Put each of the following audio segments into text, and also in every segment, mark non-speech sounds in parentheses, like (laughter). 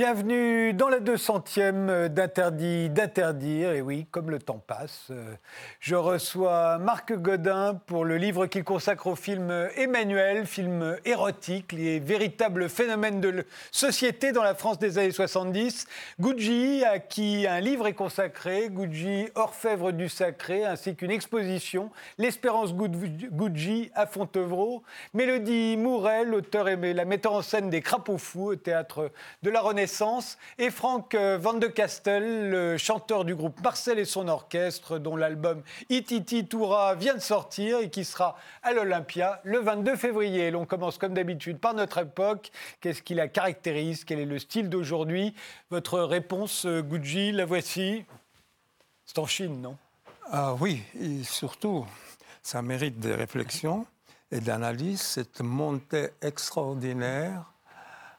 Bienvenue dans la 200e d'Interdit d'interdire. Et oui, comme le temps passe, euh, je reçois Marc Godin pour le livre qu'il consacre au film Emmanuel, film érotique, les véritables phénomènes de société dans la France des années 70. Gucci, à qui un livre est consacré, Gucci, orfèvre du sacré, ainsi qu'une exposition, L'Espérance Gucci à Fontevraud. Mélodie Mouret, l'auteur et la metteur en scène des Crapauds Fous au théâtre de la Renaissance et Franck euh, Van de Castel, le chanteur du groupe Marcel et son orchestre, dont l'album Ititi Toura vient de sortir et qui sera à l'Olympia le 22 février. L'on commence comme d'habitude par notre époque. Qu'est-ce qui la caractérise? Quel est le style d'aujourd'hui? Votre réponse, euh, Gucci, la voici. C'est en Chine, non? Ah Oui, et surtout, ça mérite des réflexions et d'analyse, cette montée extraordinaire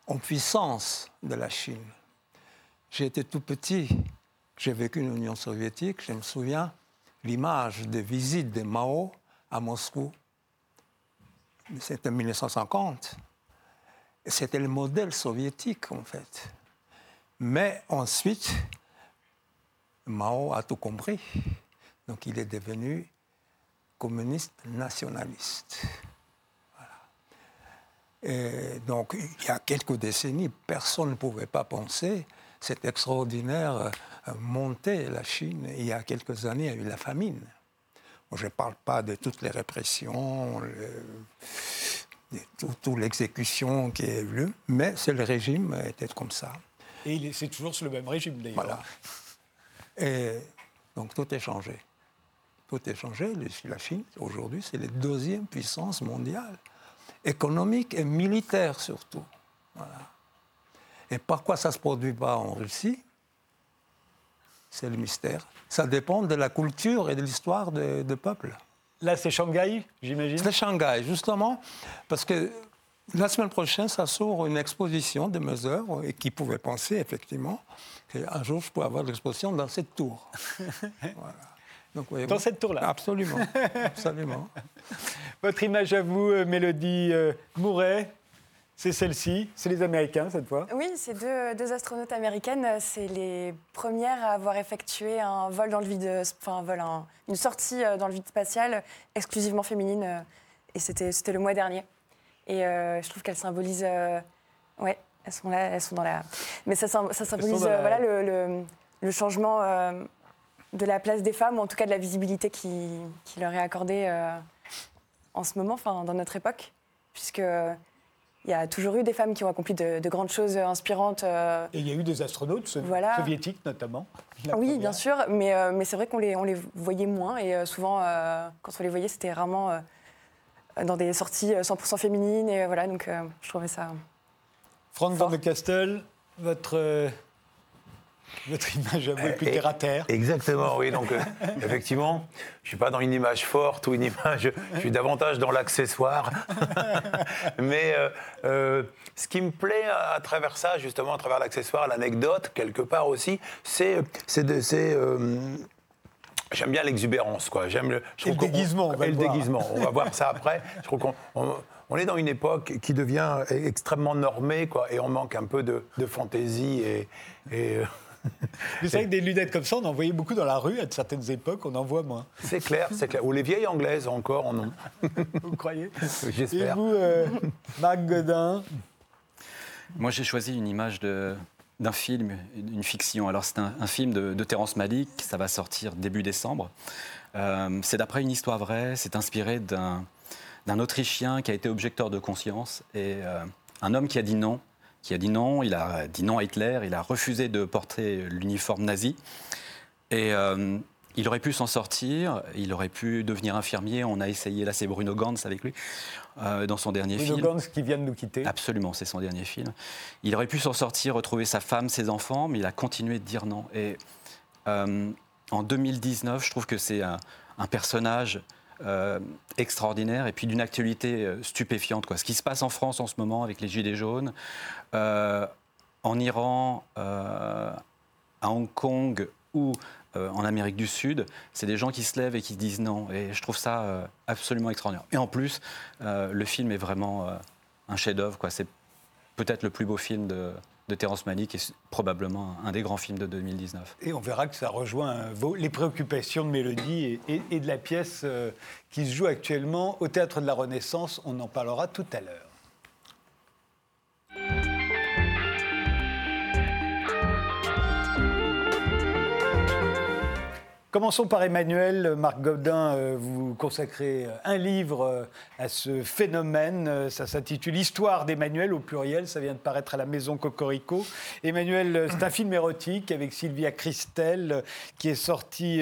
en puissance de la Chine. J'ai été tout petit, j'ai vécu une Union soviétique, je me souviens l'image des visites de Mao à Moscou. C'était en 1950. C'était le modèle soviétique, en fait. Mais ensuite, Mao a tout compris. Donc il est devenu communiste nationaliste. Et donc, il y a quelques décennies, personne ne pouvait pas penser cette extraordinaire euh, montée de la Chine. Il y a quelques années, il y a eu la famine. Je ne parle pas de toutes les répressions, le, toute, l'exécution qui est eu, mais c'est le régime était comme ça. Et c'est toujours le même régime, d'ailleurs. Voilà. Et donc tout est changé. Tout est changé. La Chine, aujourd'hui, c'est la deuxième puissance mondiale économique et militaire surtout. Et pourquoi ça ne se produit pas en Russie? C'est le mystère. Ça dépend de la culture et de l'histoire de, peuple. Là, c'est Shanghai, j'imagine C'est Shanghai, justement, parce que la semaine prochaine, ça s'ouvre une exposition de mes œuvres et qui pouvait penser, effectivement, qu'un jour, je pourrais avoir l'exposition dans cette tour. (laughs) voilà. Dans cette tour-là Absolument. (laughs) absolument. Votre image à vous, euh, Mélodie euh, Mouret, c'est celle-ci, c'est les Américains cette fois Oui, c'est deux, astronautes américaines. C'est les premières à avoir effectué un vol dans le vide, enfin un vol, une sortie euh, dans le vide spatial exclusivement féminine. Et c'était, c'était le mois dernier. Et je trouve qu'elles symbolisent. ouais, elles sont là, elles sont dans la. Mais ça, ça symbolise voilà, le, le, changement de la place des femmes, ou en tout cas de la visibilité qui, leur est accordée euh, en ce moment, enfin, dans notre époque, puisque il y a toujours eu des femmes qui ont accompli de, grandes choses inspirantes. Euh, Et il y a eu des astronautes soviétiques notamment. Oui, bien sûr, mais, euh, mais c'est vrai qu'on les, on les voyait moins et souvent, quand on les voyait, c'était vraiment dans des sorties 100% féminines. Et voilà, donc je trouvais ça. Franck Van de Castel, votre votre image à vous est plus terre à terre. Exactement, oui. Donc, euh, effectivement, je ne suis pas dans une image forte ou une image. Je suis davantage dans l'accessoire. (laughs) Mais euh, euh, ce qui me plaît à, travers ça, justement, à travers l'accessoire, l'anecdote, quelque part aussi, c'est. J'aime bien l'exubérance, quoi. J'aime le, le déguisement. On, va le, déguisement. On va voir ça après. Je trouve qu'on on, est dans une époque qui devient extrêmement normée, quoi, et on manque un peu de, fantaisie et, et c'est vrai que des lunettes comme ça, on en voyait beaucoup dans la rue à certaines époques, on en voit moins. C'est clair, c'est clair. Ou les vieilles anglaises encore en ont. (laughs) Vous croyez? J'espère. Et vous, euh, Marc Godin? Moi, j'ai choisi une image de, d'un film, une fiction. Alors, c'est un, film de, de, Terrence Malick, ça va sortir début décembre. Euh, c'est d'après une histoire vraie, c'est inspiré d'un, d'un Autrichien qui a été objecteur de conscience et euh, un homme qui a dit non qui a dit non. Il a dit non à Hitler. Il a refusé de porter l'uniforme nazi. Et euh, il aurait pu s'en sortir. Il aurait pu devenir infirmier. On a essayé. Là, c'est Bruno Gantz avec lui euh, dans son dernier film. Bruno Gantz qui vient de nous quitter. Absolument, c'est son dernier film. Il aurait pu s'en sortir, retrouver sa femme, ses enfants, mais il a continué de dire non. Et euh, en 2019, je trouve que c'est un, un personnage euh, extraordinaire et puis d'une actualité euh, stupéfiante. Quoi. Ce qui se passe en France en ce moment avec les Gilets jaunes, euh, en Iran, à Hong Kong ou en Amérique du Sud, c'est des gens qui se lèvent et qui disent non. Et je trouve ça absolument extraordinaire. Et en plus, le film est vraiment un chef-d'œuvre. C'est peut-être le plus beau film de, de Terrence Malick est probablement un des grands films de 2019. Et on verra que ça rejoint les préoccupations de Mélodie et, et de la pièce qui se joue actuellement au Théâtre de la Renaissance. On en parlera tout à l'heure. Commençons par Emmanuel. Marc Godin, euh, vous consacrez euh, un livre euh, à ce phénomène. Ça s'intitule Histoire d'Emmanuel au pluriel. Ça vient de paraître à la Maison Cocorico. Emmanuel, c'est un film érotique avec Sylvia Christel qui est sorti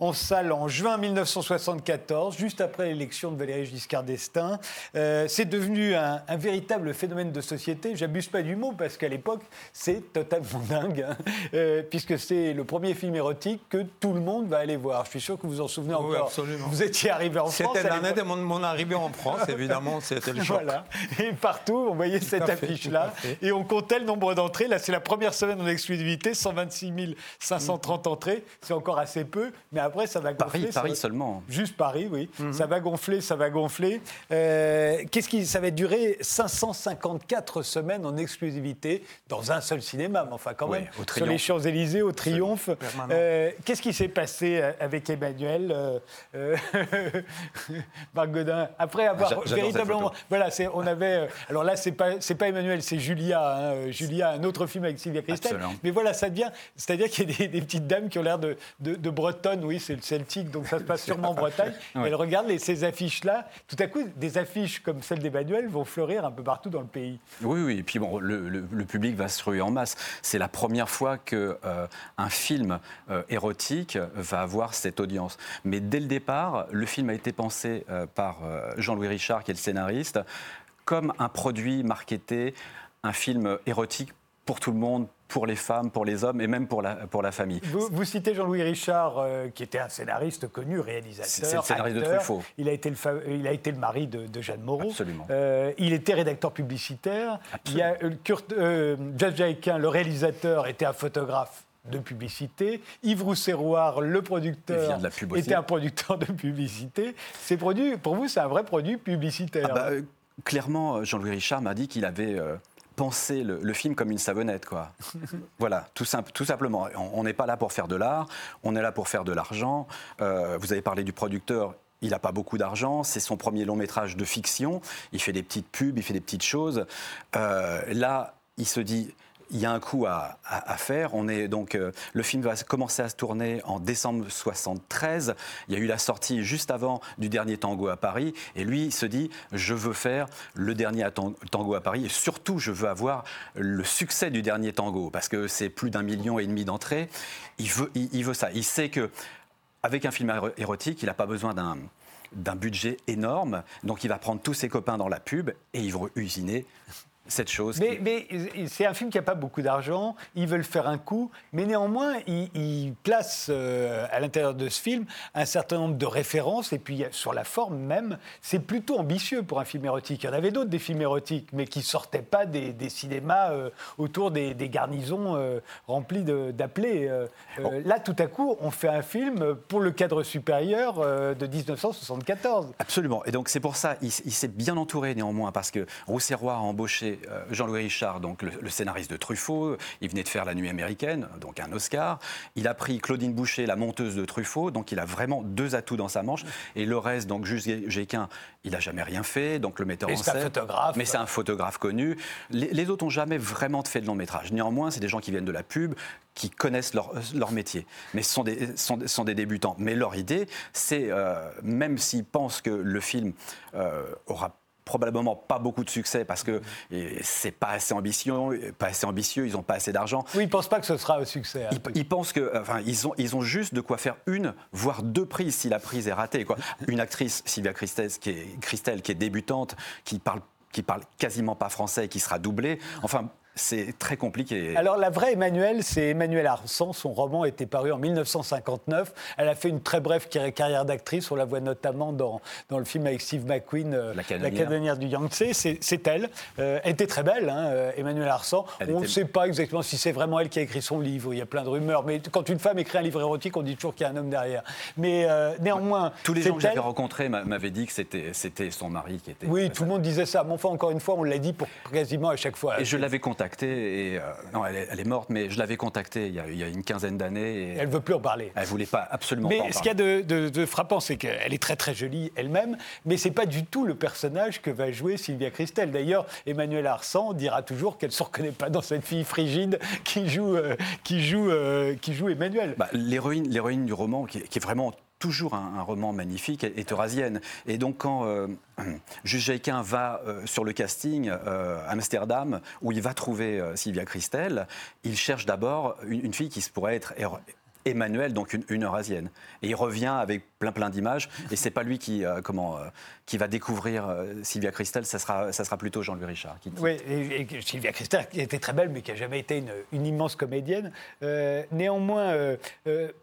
en salle en juin 1974, juste après l'élection de Valéry Giscard d'Estaing. C'est devenu un, véritable phénomène de société. J'abuse pas du mot parce qu'à l'époque, c'est totalement (laughs) dingue, hein. puisque c'est le premier film érotique que tout le monde va aller voir. Je suis sûr que vous vous en souvenez encore. Oui, absolument. Vous étiez arrivé en France. C'était l'année de mon, arrivée en France, évidemment, c'était le (laughs) choc. Voilà. Et partout, on voyait cette affiche-là. Et on comptait le nombre d'entrées. Là, c'est la première semaine en exclusivité, 126 530 entrées. C'est encore assez peu, mais après, ça va gonfler. Paris, Paris seulement. Juste Paris, oui. Mhm. Ça va gonfler, ça va gonfler. Euh, qu'est-ce qui, ça va durer 554 semaines en exclusivité dans un seul cinéma, mais enfin quand même, sur les Champs-Élysées, au Triomphe. Euh, qu'est-ce qui s'est passé euh, avec Emmanuel, euh, euh (laughs) Marc Godin, après avoir véritablement, voilà, on avait, on là c'est pas c'est pas Emmanuel, c'est Julia, hein, Julia, un autre film avec Sylvia Christel, mais voilà, ça devient, c'est-à-dire qu'il y a des, petites dames qui ont l'air de, de, bretonnes, oui, c'est le celtique, donc ça se passe (laughs) sûrement en Bretagne. Elles regardent les, ces affiches là, tout à coup, des affiches comme celle d'Emmanuel vont fleurir un peu partout dans le pays. Oui, oui, et puis bon, le, le, public va se ruer en masse. C'est la première fois que un film érotique va avoir cette audience. Mais dès le départ, le film a été pensé euh, par euh, Jean-Louis Richard, qui est le scénariste, comme un produit marketé, un film érotique pour tout le monde, pour les femmes, pour les hommes et même pour la, pour la famille. Vous, citez Jean-Louis Richard, euh, qui était un scénariste connu, réalisateur. C'est le scénariste de Truffaut. Il a été le, il a été le mari de, Jeanne Moreau. Absolument. il était rédacteur publicitaire. Il y a Kurt, Jeff le réalisateur, était un photographe de publicité. Yves Rousseroir, le producteur, était un producteur de publicité. Ces produits, pour vous, c'est un vrai produit publicitaire. Ah bah, euh, clairement, Jean-Louis Richard m'a dit qu'il avait euh, pensé le, film comme une savonnette, quoi. (laughs) voilà, tout, tout simplement. On n'est pas là pour faire de l'art, on est là pour faire de l'argent. Euh, vous avez parlé du producteur. Il n'a pas beaucoup d'argent, c'est son premier long métrage de fiction. Il fait des petites pubs, il fait des petites choses. là, il se dit, il y a un coup à, faire. On est donc euh, le film va commencer à se tourner en décembre 73. Il y a eu la sortie juste avant du dernier Tango à Paris, et lui il se dit je veux faire le dernier Tango à Paris, et surtout je veux avoir le succès du dernier Tango parce que c'est plus d'un million et demi d'entrées. Il veut, ça. Il sait que avec un film érotique, il n'a pas besoin d'un d'un budget énorme. Donc il va prendre tous ses copains dans la pub et ils vont usiner cette chose. Mais, mais c'est un film qui n'a pas beaucoup d'argent, ils veulent faire un coup, mais néanmoins, ils, placent euh, à l'intérieur de ce film un certain nombre de références, et puis sur la forme même, c'est plutôt ambitieux pour un film érotique. Il y en avait d'autres des films érotiques, mais qui ne sortaient pas des, cinémas euh, autour des, garnisons euh, remplies remplies d'appelés. Oh. Là, tout à coup, on fait un film pour le cadre supérieur de 1974. Absolument, et donc c'est pour ça, il, il s'est bien entouré néanmoins, parce que Rousserrois a embauché euh, Jean-Louis Richard, donc le, scénariste de Truffaut. Il venait de faire La Nuit américaine, donc un Oscar. Il a pris Claudine Boucher, la monteuse de Truffaut. Donc il a vraiment deux atouts dans sa manche. Et le reste, donc Juste Géquin, il n'a jamais rien fait. Donc le metteur en scène. photographe. Mais c'est un photographe connu. Les, autres n'ont jamais vraiment fait de long métrage. Néanmoins, c'est des gens qui viennent de la pub, qui connaissent leur, leur, métier, mais ce sont des, sont, des débutants. Mais leur idée, c'est, euh, même s'ils pensent que le film euh, aura probablement pas beaucoup de succès parce que c'est pas assez ambitieux, pas assez ambitieux, ils n'ont pas assez d'argent. Oui, ils pensent pas que ce sera un succès. Hein. Ils, pensent que, enfin, ils ont, ils ont juste de quoi faire une, voire deux prises si la prise est ratée. Quoi. (laughs) Une actrice, Sylvia Christel, qui est, Christelle, qui est débutante, qui parle qui parle quasiment pas français, qui sera doublée. Enfin, c'est très compliqué. Alors la vraie Emmanuel, c'est Emmanuel Arsan. Son roman était paru en 1959. Elle a fait une très brève carrière d'actrice. On la voit notamment dans, dans le film avec Steve McQueen, euh, La canonnière, du Yangtze. C'est elle. Euh, elle était très belle, hein, euh, Emmanuel Arsan. on ne sait pas exactement si c'est vraiment elle qui a écrit son livre. Il y a plein de rumeurs. Mais quand une femme écrit un livre érotique, on dit toujours qu'il y a un homme derrière. Mais néanmoins... Tous les gens que j'avais rencontrés m'avaient dit que c'était son mari qui était... Oui, tout le monde disait ça. Mais enfin, encore une fois, on l'a dit pour quasiment à chaque fois. Et je l'avais contacté contactée et euh, non, elle est, elle est morte, mais je l'avais contactée il y a, il y a une quinzaine d'années Elle veut plus en parler. elle voulait pas absolument pas en Mais ce qu'il y a de, de- de frappant, c'est qu'elle est très très jolie elle-même, mais c'est pas du tout le personnage que va jouer Sylvia Christel. D'ailleurs, Emmanuel Arsan dira toujours qu'elle ne se reconnaît pas dans cette fille frigide qui joue, euh, qui joue, euh, qui joue Emmanuel. Bah, l'héroïne, l'héroïne du roman, qui qui est vraiment toujours un, roman magnifique, est eurasienne. Et donc quand euh, (clears throat) Jules Jaiquin va euh, sur le casting euh, Amsterdam, où il va trouver euh, Sylvia Christel, il cherche d'abord une, une fille qui pourrait être Emmanuel, donc une, une eurasienne. Et il revient avec plein plein d'images, et c'est pas lui qui, euh, comment, euh, qui va découvrir euh, Sylvia Christel, ça sera, ça sera plutôt Jean-Louis Richard. Qui, Oui, et, et Sylvia Christel, qui était très belle, mais qui n'a jamais été une, une immense comédienne. Néanmoins,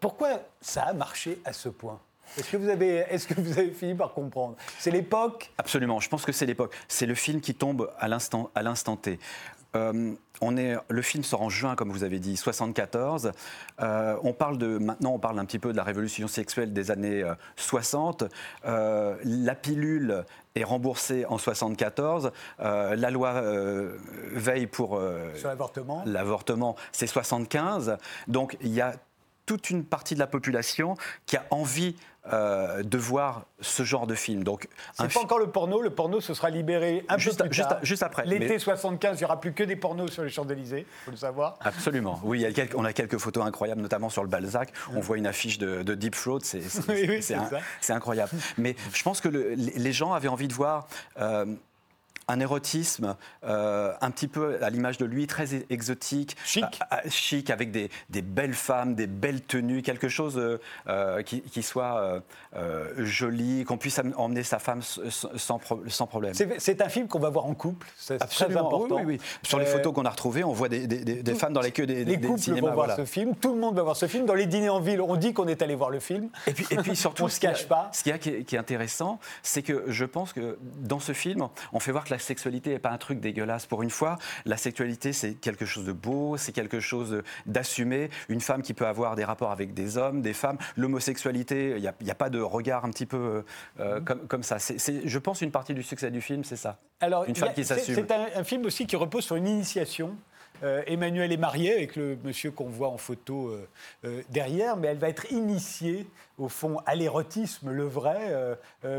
pourquoi ça a marché à ce point? Est-ce que, vous avez, est-ce que vous avez fini par comprendre? C'est l'époque? Absolument, je pense que c'est l'époque. C'est le film qui tombe à l'instant, à l'instant T. Euh, on est, le film sort en juin, comme vous avez dit, 74. Euh, on parle de, maintenant, on parle un petit peu de la révolution sexuelle des années euh, 60. Euh, la pilule est remboursée en 74. Euh, la loi veille pour l'avortement, c'est 75. Donc il y a toute une partie de la population qui a envie euh, de voir ce genre de film. Donc C'est pas encore le porno. Le porno se sera libéré un Juste- peu plus juste- tard. juste après, L'été mais- 75, il n'y aura plus que des pornos sur les Champs-Élysées, faut le savoir. Absolument. Oui, il y a quelques- on a quelques photos incroyables, notamment sur le Balzac. On voit une affiche de, de Deep Throat, c'est (laughs) Oui, oui, incroyable. Mais je pense que le- les les gens avaient envie de voir. euh, un érotisme euh, un petit peu à l'image de lui, très exotique, Chic. Ah, ah, chic avec des, des belles femmes, des belles tenues, quelque chose euh, euh, qui, qui soit euh, joli, qu'on puisse emmener sa femme sans, sans problème. C'est un film qu'on va voir en couple, c'est très important. oui, oui, oui. Sur les photos qu'on a retrouvées, on voit des, des- femmes dans les queues des, Les couples cinémas. vont voir ce film, tout le monde va voir ce film. Dans les dîners en ville, on dit qu'on est allé voir le film. Et puis, et puis (laughs) surtout, On ce se a- cache pas. Ce qu'il y a qui est, qui est intéressant, c'est que je pense que dans ce film, on fait voir que la sexualité n'est pas un truc dégueulasse. Pour une fois, la sexualité, c'est quelque chose de beau, c'est quelque chose d'assumé. Une femme qui peut avoir des rapports avec des hommes, des femmes. L'homosexualité, il n'y a, pas de regard un petit peu euh, Mhm. comme, comme ça. Je pense une partie du succès du film, c'est ça. Alors, Une femme a- qui c'est- s'assume. C'est un, un film aussi qui repose sur une initiation. Euh, Emmanuel est marié avec le monsieur qu'on voit en photo euh, euh, derrière, mais elle va être initiée, au fond, à l'érotisme, le vrai,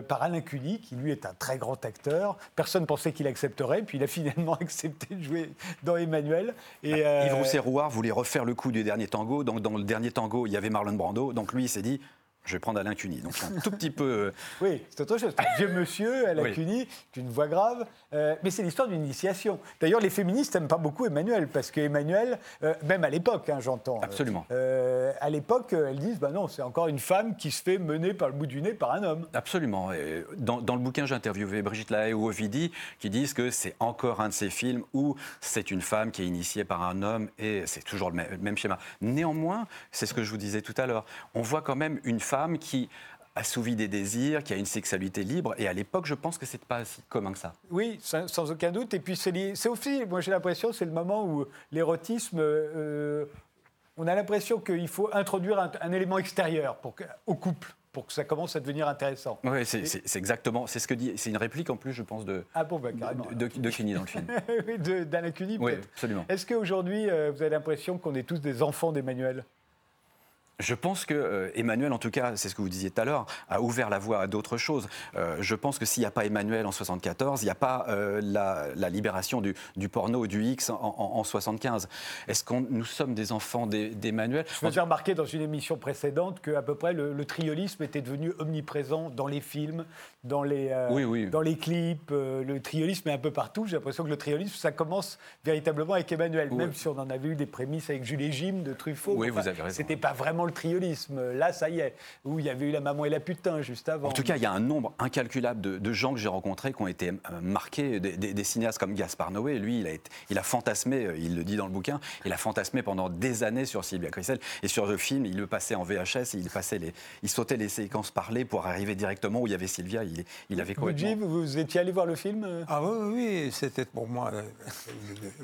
par Alain Cuny, qui lui est un très grand acteur. Personne ne pensait qu'il accepterait, puis il a (laughs) finalement accepté de jouer dans Emmanuel. Et, euh, Yves Rousset-Rouard voulait refaire le coup du dernier tango. Donc, dans le dernier tango, il y avait Marlon Brando. Donc, lui, il s'est dit je vais prendre Alain Cuny. Donc, un tout petit peu. euh, (laughs) Oui, c'est autre chose. Un vieux monsieur, Alain Oui. Cuny, c'est une voix grave. Euh, mais c'est l'histoire d'une initiation. D'ailleurs, les féministes n'aiment pas beaucoup Emmanuel, parce que Emmanuel, euh, même à l'époque, hein, j'entends. euh, Absolument. euh, à l'époque, elles disent, bah non, c'est encore une femme qui se fait mener par le bout du nez par un homme. Absolument. Et Dans, dans le bouquin, j'ai interviewé Brigitte Lahaye ou Ovidie qui disent que c'est encore un de ces films où c'est une femme qui est initiée par un homme et c'est toujours le même, le même schéma. Néanmoins, c'est ce que je vous disais tout à l'heure, on voit quand même une femme qui assouvit des désirs, qui a une sexualité libre et à l'époque, je pense que c'est pas si commun que ça. Oui, sans, sans aucun doute. Et puis, c'est aussi, moi j'ai l'impression, c'est le moment où l'érotisme, euh, on a l'impression qu'il faut introduire un, un élément extérieur pour au couple, pour que ça commence à devenir intéressant. Oui, c'est exactement, c'est ce que dit, c'est une réplique en plus, je pense, de, Ah bon, bah carrément. de, de Cuny dans le film. (laughs) Oui, d'Alain Cuny, Oui, absolument. Est-ce qu'aujourd'hui, euh, vous avez l'impression qu'on est tous des enfants d'Emmanuel? Je pense que euh, Emmanuel, en tout cas, c'est ce que vous disiez tout à l'heure, a ouvert la voie à d'autres choses. Euh, je pense que s'il n'y a pas Emmanuel en 74, il n'y a pas euh, la, la libération du, du porno du X en, en, en 75. Est-ce que nous sommes des enfants d'E- d'Emmanuel? Je faisais remarquer dans une émission précédente qu'à peu près le, le triolisme était devenu omniprésent dans les films, dans les, Oui, oui. Dans les clips. le triolisme est un peu partout. J'ai l'impression que le triolisme, ça commence véritablement avec Emmanuel, Oui. même si on en avait eu des prémices avec Jules et Jim de Truffaut. Oui, vous avez raison. C'était pas vraiment le triolisme. Là, ça y est. Où il y avait eu la maman et la putain juste avant. En tout cas, il y a un nombre incalculable de, de gens que j'ai rencontrés qui ont été euh, marqués, des, des- des cinéastes comme Gaspard Noé. Lui, il a, été- il a fantasmé, euh, il le dit dans le bouquin, il a fantasmé pendant des années sur Sylvia Christel. Et sur le film, il le passait en VHS, il, passait les, il sautait les séquences parlées pour arriver directement où il y avait Sylvia. Il, il avait Vous, complètement... Jim, vous étiez allé voir le film euh Ah oui, oui, oui, c'était pour moi un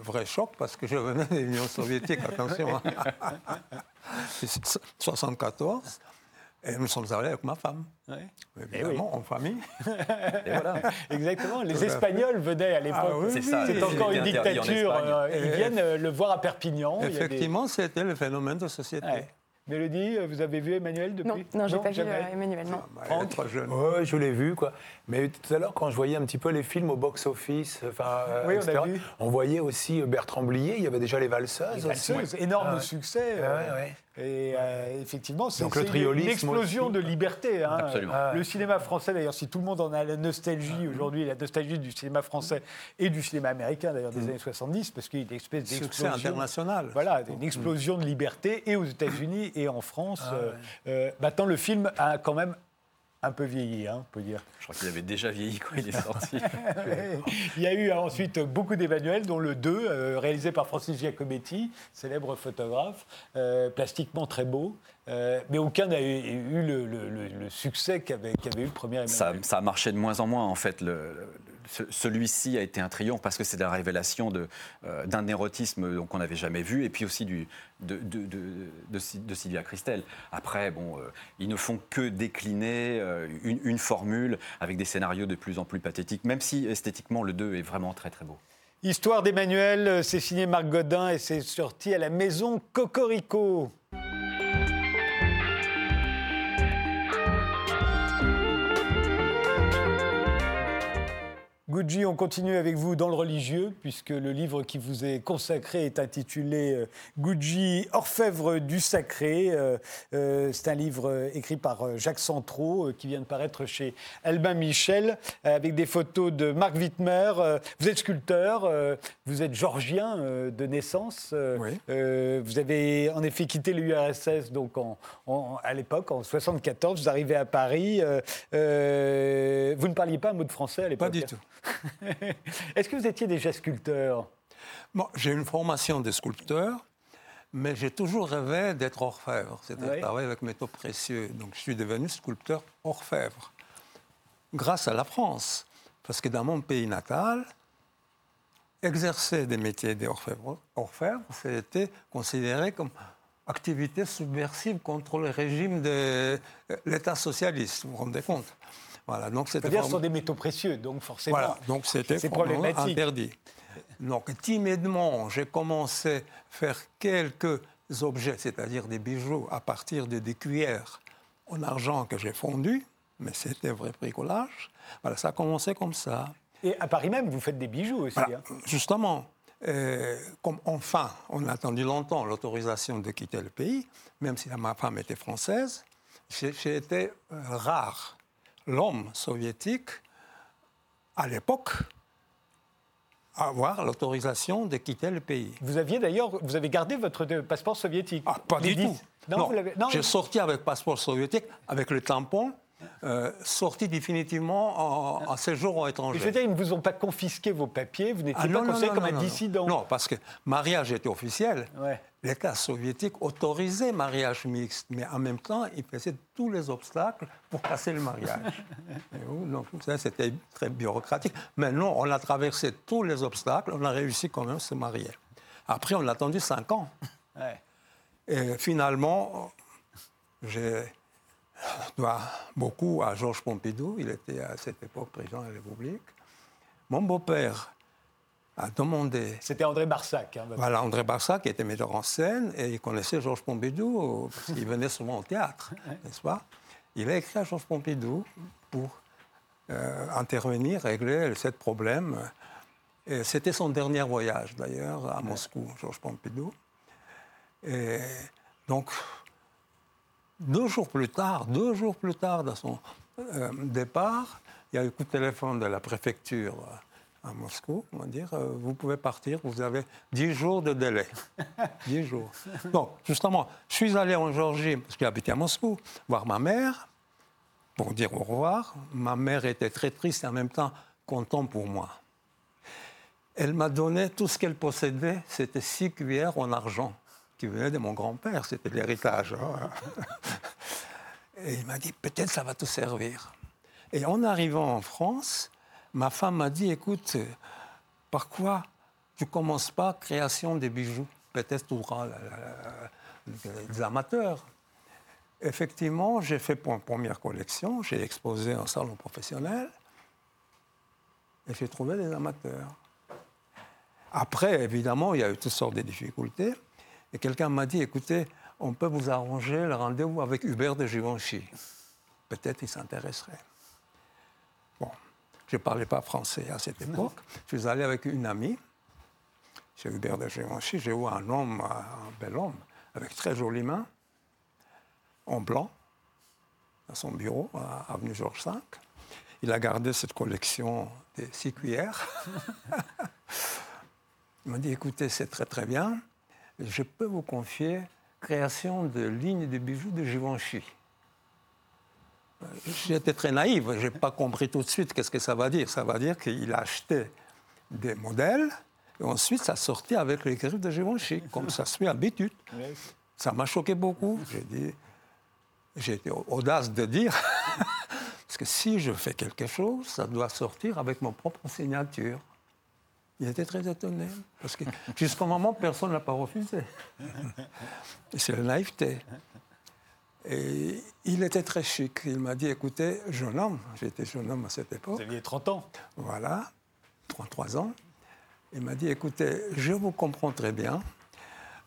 vrai choc parce que je venais de l'Union soviétique, attention. (laughs) hein. C'est 74. Et nous sommes allés avec ma femme, Ouais. évidemment, en famille. (laughs) Et voilà. Exactement. Les Espagnols venaient à l'époque. Ah oui, C'est oui, encore une en dictature. Euh, Ils viennent euh, le voir à Perpignan. Des- Effectivement, c'était le phénomène de société. Ouais. Mélodie, euh, vous avez vu Emmanuel Non, depuis non, j'ai pas vu jamais euh, Emmanuel, non. Bah, trop jeune. Ouais, je l'ai vu, quoi. Mais tout à l'heure, quand je voyais un petit peu les films au box-office, enfin, euh, Oui, on etc., voyait aussi Bertrand Blier, il y avait déjà les valseuses. Les aussi. Valseuses, énorme Ah ouais. succès. euh, Ouais, ouais. Et euh, effectivement, c'est une- explosion aussi. de liberté. hein. Absolument. Ah. Le cinéma français, d'ailleurs, si tout le monde en a la nostalgie aujourd'hui, la nostalgie du cinéma français et du cinéma américain, d'ailleurs, des années 70, parce qu'il y a une espèce Succès d'explosion. international. Voilà, une explosion de liberté et aux États-Unis et en France. Euh, euh, maintenant, le film a quand même un peu vieilli, hein, on peut dire. Je crois qu'il avait déjà vieilli quand il est (laughs) sorti. Il y a eu ensuite beaucoup d'Emmanuel, dont le 2, euh, réalisé par Francis Giacometti, célèbre photographe, euh, plastiquement très beau, euh, mais aucun n'a eu, eu le, le- le- le succès qu'avait eu le premier Emmanuel. ça, ça a marché de moins en moins, en fait. Le- Celui-ci a été un triomphe parce que c'est la révélation euh, d'un érotisme qu'on n'avait jamais vu et puis aussi de, de, de, de Sy- de Sylvia Christel. Après, bon, euh, ils ne font que décliner euh, une, formule avec des scénarios de plus en plus pathétiques, même si esthétiquement le 2 est vraiment très très beau. Histoire d'Emmanuel, c'est signé Marc Godin et c'est sorti à la maison Cocorico. Gucci, on continue avec vous dans le religieux, puisque le livre qui vous est consacré est intitulé euh, Gucci, Orfèvre du Sacré. Euh, euh, C'est un livre écrit par Jacques Centraux, euh, qui vient de paraître chez Albin Michel, avec des photos de Marc Wittmer. Vous êtes sculpteur, vous êtes georgien de naissance. Oui. vous avez en effet quitté l'URSS donc en, en- à l'époque, en 74. Vous arrivez à Paris. vous ne parliez pas un mot de français à l'époque Pas du tout. (laughs) est-ce que vous étiez déjà sculpteur? Bon, j'ai une formation de sculpteur, mais j'ai toujours rêvé d'être orfèvre, c'est-à-dire Oui. travailler avec métaux précieux. Donc je suis devenu sculpteur orfèvre, grâce à la France. Parce que dans mon pays natal, exercer des métiers d'orfèvre, orfèvre, c'était considéré comme activité subversive contre le régime de l'État socialiste, vous vous rendez compte? Voilà, donc c'était C'est-à-dire, ce vraiment- sont des métaux précieux, donc forcément. voilà, donc c'était c'est probablement problématique. interdit. Donc timidement, j'ai commencé à faire quelques objets, c'est-à-dire des bijoux, à partir de des cuillères en argent que j'ai fondues, mais c'était vrai bricolage. Voilà, ça a commencé comme ça. Et à Paris même, vous faites des bijoux aussi. Voilà, hein. justement, euh, comme enfin, on a attendu longtemps l'autorisation de quitter le pays, même si ma femme était française, j'ai été euh, rare. L'homme soviétique, à l'époque, avoir l'autorisation de quitter le pays. Vous aviez d'ailleurs, vous avez gardé votre de- passeport soviétique. Ah, pas du tout. Non. Non, J'ai sorti avec passeport soviétique, avec le tampon, euh, sorti définitivement en, en séjour mais étranger. je veux dire, ils ne vous ont pas confisqué vos papiers, vous n'étiez Ah, pas considéré comme non, un dissident. Non, parce que mariage était officiel. Ouais. L'État soviétique autorisait mariage mixte, mais en même temps, il faisait tous les obstacles pour casser le mariage. (laughs) Donc, ça, c'était très bureaucratique. Maintenant, on a traversé tous les obstacles, on a réussi quand même à se marier. Après, on a attendu cinq ans. Ouais. Et finalement, je dois beaucoup à Georges Pompidou. Il était à cette époque président de la République. Mon beau-père a demandé C'était André Marsac. hein, voilà, André Barsac qui était metteur en scène et il connaissait Georges Pompidou parce qu'il venait souvent au théâtre, (laughs) n'est-ce pas? Il a écrit à Georges Pompidou pour euh, intervenir, régler ce problème. C'était son dernier voyage d'ailleurs à Moscou, Georges Pompidou. Et donc, deux jours plus tard, deux jours plus tard de son euh, départ, il y a eu coup de téléphone de la préfecture euh, à Moscou. On va dire, euh, vous pouvez partir, vous avez dix jours de délai. (laughs) Dix jours. Donc, justement, je suis allé en Géorgie, parce qu'il habitait à Moscou, voir ma mère, pour dire au revoir. Ma mère était très triste et en même temps contente pour moi. Elle m'a donné tout ce qu'elle possédait, c'était six cuillères en argent, qui venaient de mon grand-père, c'était l'héritage. hein. (laughs) Et il m'a dit, peut-être ça va te servir. Et en arrivant en France, ma femme m'a dit, écoute, par quoi tu commences pas création des bijoux? Peut-être tu auras les amateurs. effectivement, j'ai fait pour une première collection, j'ai exposé en salon professionnel et j'ai trouvé des amateurs. Après, évidemment, il y a eu toutes sortes de difficultés. Et quelqu'un m'a dit, écoutez, on peut vous arranger le rendez-vous avec Hubert de Givenchy. Peut-être il s'intéresserait. Bon, je ne parlais pas français à cette époque. Je suis allé avec une amie chez Hubert de Givenchy. J'ai vu un homme, un bel homme, avec très jolies mains, en blanc, à son bureau, à avenue Georges V. Il a gardé cette collection des six cuillères. (laughs) (laughs) Il m'a dit, écoutez, c'est très très bien. Je peux vous confier création de lignes de bijoux de Givenchy. J'étais très naïf, je n'ai pas compris tout de suite qu'est-ce que ça va dire. Ça va dire qu'il a acheté des modèles et ensuite ça sortait avec les griffes de Givenchy, comme ça se fait d'habitude. Ça m'a choqué beaucoup. J'ai dit, j'ai été audace de dire, (laughs) parce que si je fais quelque chose, ça doit sortir avec mon propre signature. Il était très étonné, parce que jusqu'au moment, personne ne l'a pas refusé. C'est la naïveté. Et il était très chic. Il m'a dit, écoutez, jeune homme, j'étais jeune homme à cette époque. Vous aviez 30 ans. Voilà, 33 ans. Il m'a dit, écoutez, je vous comprends très bien.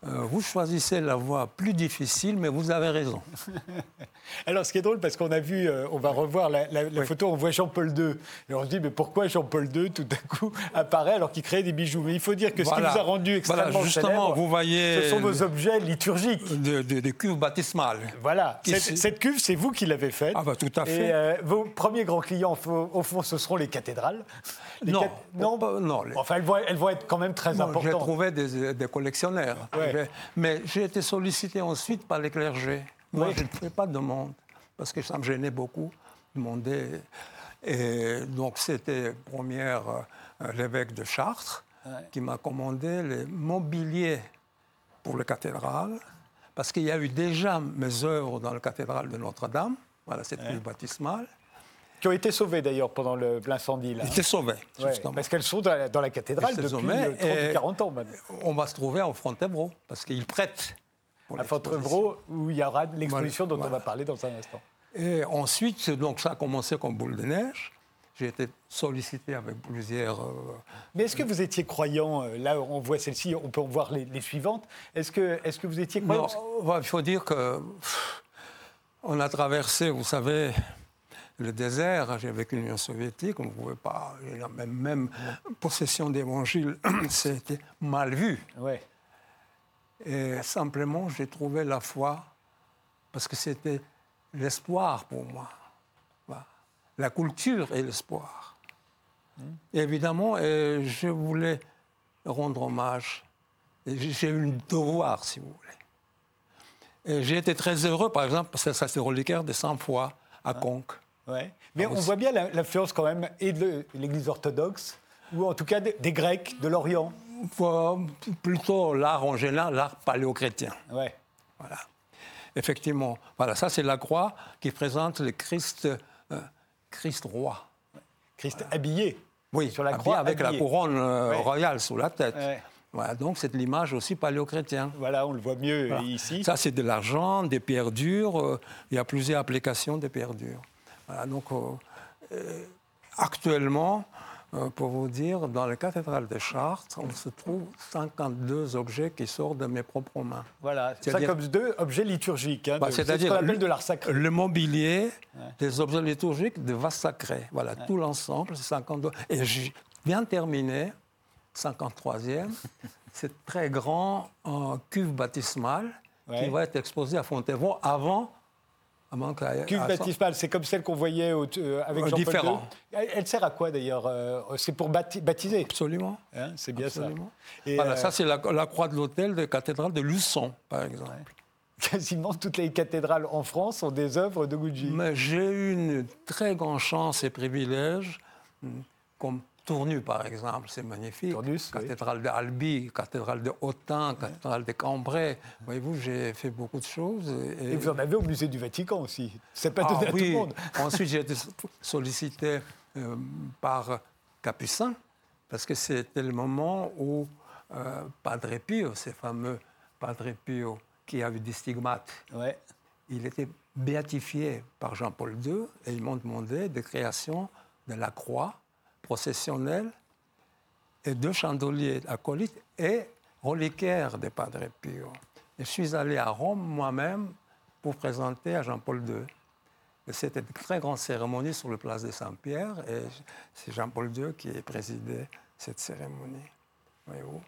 Euh, vous choisissez la voie plus difficile, mais vous avez raison. (laughs) Alors, ce qui est drôle, parce qu'on a vu, euh, on va revoir la, photo, on voit Jean-Paul II. Et on se dit, mais pourquoi Jean-Paul II, tout à coup, apparaît alors qu'il crée des bijoux? Mais il faut dire que ce qui vous a rendu extrêmement voilà, justement, vous voyez ce sont vos objets liturgiques. Des cuves baptismales. Voilà. Cette, cuve, c'est vous qui l'avez faite. Ah, bah, tout à fait. Et euh, vos premiers grands clients, au fond, ce seront les cathédrales. non, non, non Enfin, elles vont, elles vont, être quand même très importantes. J'ai trouvé des, des Mais j'ai été sollicité ensuite par les clergés. Moi, je ne fais pas de demande, parce que ça me gênait beaucoup de demander. Et donc, c'était première euh, l'évêque de Chartres qui m'a commandé les mobiliers pour la cathédrale, parce qu'il y a eu déjà mes œuvres dans la cathédrale de Notre-Dame, voilà cette ouais. baptismale. Qui ont été sauvées d'ailleurs pendant l'incendie. Ils étaient sauvées, justement. parce qu'elles sont dans la, cathédrale depuis 30 euh, 40 ans maintenant. On va se trouver à Fontevraud, parce qu'ils prêtent. À Fontevraud, où il y aura l'exposition dont on va parler dans un instant. Et ensuite, donc ça a commencé comme boule de neige. J'ai été sollicité avec plusieurs. Euh, Mais est-ce que vous étiez croyant euh, Là, on voit celle-ci, on peut en voir les, suivantes. Est-ce que, est que vous étiez croyant? non, Il faut dire que on a traversé, vous savez, le désert, avec l'Union soviétique, on ne pouvait pas. Même, même possession d'évangile, (clears throat) c'était mal vu. Ouais. Et simplement, j'ai trouvé la foi, parce que c'était l'espoir pour moi. La culture et l'espoir. Évidemment, je voulais rendre hommage. J'ai eu un devoir, si vous voulez. J'ai été très heureux, par exemple, parce que ça, c'est reliquaire de 100 fois à Conques. Ouais. Mais on voit bien l'influence quand même et de l'Église orthodoxe, ou en tout cas des, Grecs, de l'Orient. Plutôt l'art en général, l'art paléochrétien. Ouais. Voilà. Effectivement. Voilà, ça c'est la croix qui présente le Christ, euh, Christ roi. Christ habillé. Oui, sur la croix, avec la couronne euh, royale sous la tête. Voilà, donc c'est l'image aussi paléochrétienne. Voilà, on le voit mieux ici. Ça, c'est de l'argent, des pierres dures. Euh, il y a plusieurs applications des pierres dures donc, euh, euh, actuellement, euh, pour vous dire, dans la cathédrale de Chartres, on se trouve 52 objets qui sortent de mes propres mains. Voilà, 52 objets liturgiques. Hein, bah, C'est-à-dire de l'art sacré. Le mobilier, des objets liturgiques de vase sacré. Voilà, tout l'ensemble, c'est 52. Et je viens terminer, 53e, (laughs) c'est très grand cuve baptismale qui va être exposé à Fontevraud avant Cuve baptismale, c'est comme celle qu'on voyait euh, avec Jean-Paul II. Elle sert à quoi d'ailleurs euh, C'est pour baptiser? Absolument. Hein, c'est bien ça. Et voilà, euh, ça c'est la, croix de l'hôtel de cathédrale de Luçon, par exemple. (laughs) Quasiment toutes les cathédrales en France ont des œuvres de Gucci. Mais j'ai eu une très grande chance et privilège, comme Tournu, par exemple, c'est magnifique. Tournus, cathédrale d'Albi, cathédrale de Autun, cathédrale de Cambrai. Voyez-vous, j'ai fait beaucoup de choses. Et... vous en avez au musée du Vatican aussi. C'est pas donné ah, à tout le monde. (laughs) Ensuite, j'ai été sollicité euh, par Capucin, parce que c'était le moment où euh, Padre Pio, ce fameux Padre Pio qui a eu des stigmates, ouais. il était béatifiés par Jean-Paul II et ils m'ont demandé de création de la croix processionnelle et deux chandeliers acolytes et reliquaires de Padre Pio. Je suis allé à Rome moi-même pour présenter à Jean-Paul II. C'était une très grande cérémonie sur le place de Saint-Pierre et c'est Jean-Paul II qui présidait cette cérémonie. Voyez-vous?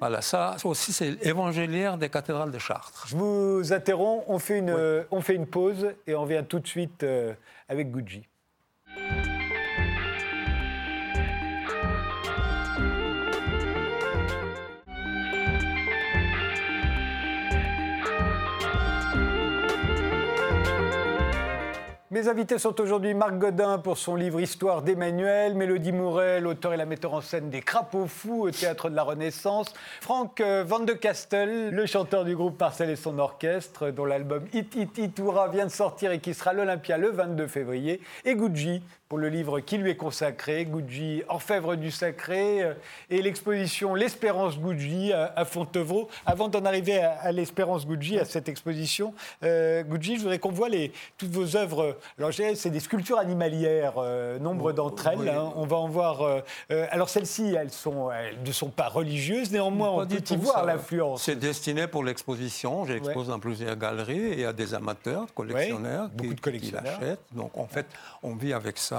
Voilà, ça aussi c'est évangéliaire des cathédrales de Chartres. Je vous interromps, on fait une, on fait une pause et on vient tout de suite euh, avec Gucci. Mes invités sont aujourd'hui Marc Godin pour son livre Histoire d'Emmanuel, Mélodie Mouret, l'auteur et la metteur en scène des Crapauds Fous au Théâtre de la Renaissance, Franck euh, Van de Castel, le chanteur du groupe Marcel et son orchestre, dont l'album It It Itoura vient de sortir et qui sera l'Olympia le 22 février, et Gucci pour le livre qui lui est consacré, Gucci, Orfèvre du Sacré, euh, et l'exposition L'Espérance Gucci à, Fontevraud. Avant d'en arriver à, à l'Espérance Gucci, à cette exposition, euh, Gucci, je voudrais qu'on voit les, toutes vos œuvres. Alors, c'est des sculptures animalières, euh, nombre d'entre elles. oui. hein. On va en voir. euh, alors, celles-ci, elles, sont, elles ne sont pas religieuses, néanmoins, on peut y voir l'influence. C'est destiné pour l'exposition. J'expose dans plusieurs galeries et il y a des amateurs, collectionneurs, beaucoup qui, de collectionneurs. qui l'achètent. Donc en fait, on vit avec ça.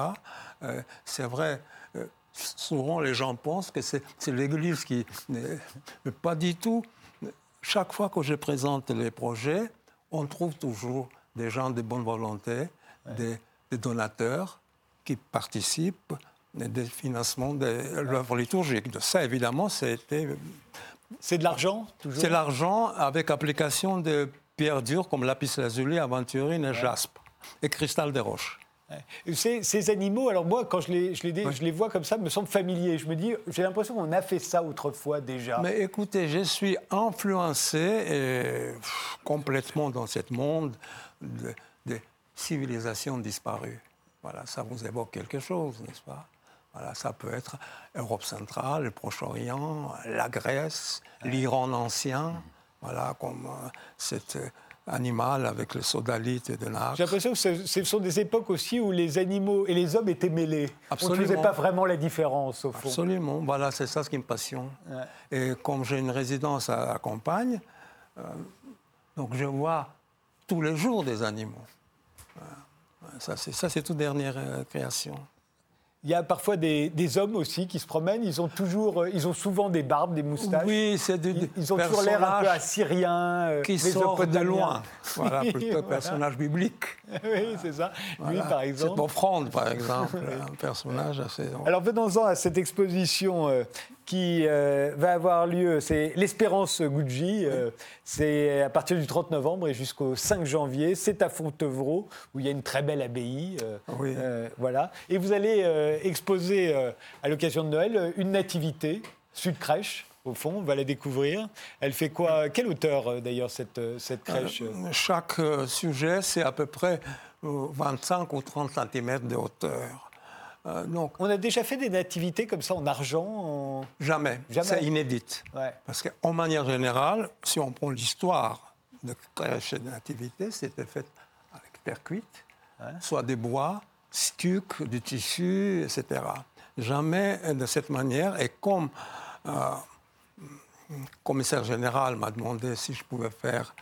Euh, c'est vrai. euh, souvent, les gens pensent que c'est l'Église qui. Mais pas du tout. Chaque fois que je présente les projets, on trouve toujours des gens de bonne volonté, des, des donateurs qui participent des financements de l'œuvre liturgique. De ça, évidemment, c'était C'est de l'argent, toujours? c'est l'argent avec application de pierres dures comme lapis lazuli, aventurine et jaspe et cristal de roche. Ces, ces animaux, alors moi, quand je les, je, les, dé- je les vois comme ça, me semblent familiers. Je me dis, j'ai l'impression qu'on a fait ça autrefois déjà. Mais écoutez, je suis influencé et, pff, complètement dans ce monde de, de civilisations disparues. Voilà, ça vous évoque quelque chose, n'est-ce pas? Voilà, ça peut être Europe centrale, le Proche-Orient, la Grèce, l'Iran ancien, voilà, comme euh, cet euh, animal avec le sodalite de Nacre. J'ai l'impression que ce, sont des époques aussi où les animaux et les hommes étaient mêlés. On ne faisait Absolument. pas vraiment la différence, au fond. Absolument, voilà, c'est ça ce qui me passionne. Et comme j'ai une résidence à la campagne, euh, donc je vois tous les jours des animaux. Voilà. Ça, c'est, ça, c'est toute dernière euh, création. Il y a parfois des, des hommes aussi qui se promènent. Ils ont toujours, euh, ils ont souvent des barbes, des moustaches. Oui, c'est des, Ils, ils ont toujours l'air un peu assyriens, euh, qui sortent de loin. (laughs) Voilà, plutôt voilà. personnage biblique. oui, c'est ça. Lui, Voilà. par Cette exemple. offrande, par exemple, (laughs) un personnage assez... Alors venons-en à cette exposition euh, qui euh, va avoir lieu, c'est l'Espérance Gucci, euh, c'est à partir du 30 novembre et jusqu'au 5 janvier, c'est à Fontevraud où il y a une très belle abbaye, euh, Oui. voilà. Et vous allez exposer à l'occasion de Noël une nativité, Sud Crèche. Au fond, on va la découvrir. Elle fait quoi Quelle hauteur d'ailleurs cette, cette crèche Chaque sujet, c'est à peu près euh, 25 ou 30 cm de hauteur. Euh, donc, On a déjà fait des nativités comme ça en argent en- jamais. Jamais. C'est inédit. Ouais. Parce qu'en manière générale, si on prend l'histoire de crèche et de nativité, c'était fait avec terre cuite, soit des bois, stuc, du tissu, etc. Jamais de cette manière. Et comme euh, le commissaire général m'a demandé si je pouvais faire,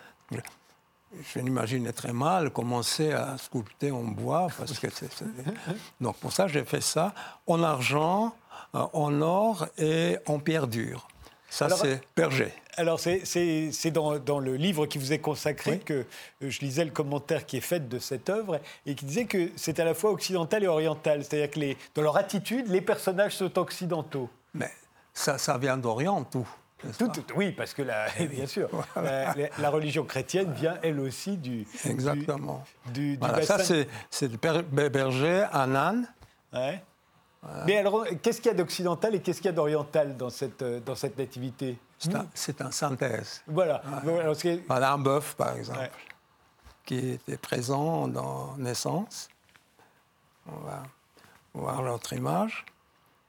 je m'imaginais très mal commencer à sculpter en bois, parce que Donc pour ça, j'ai fait ça en argent, euh, en or et en pierre dure. Ça, c'est Berger. Alors, c'est- dans, dans le livre qui vous est consacré Oui. que euh, je lisais le commentaire qui est fait de cette œuvre et qui disait que c'est à la fois occidental et oriental. C'est-à-dire que les, dans leur attitude, les personnages sont occidentaux. Mais ça, ça vient d'Orient, tout. Tout- tout- oui, parce que, la, (laughs) (laughs) bien sûr, la, la- la religion chrétienne vient elle aussi du, Exactement. du, du Voilà, ça, c'est le Ber- Berger, Anan. Ouais. Mais alors, qu'est-ce qu'il y a d'occidental et qu'est-ce qu'il y a d'oriental dans cette, dans cette nativité? C'est un- synthèse. Voilà. Alors, qui est- Voilà un bœuf, par exemple, Ouais. qui était présent dans Naissance. On va voir l'autre image.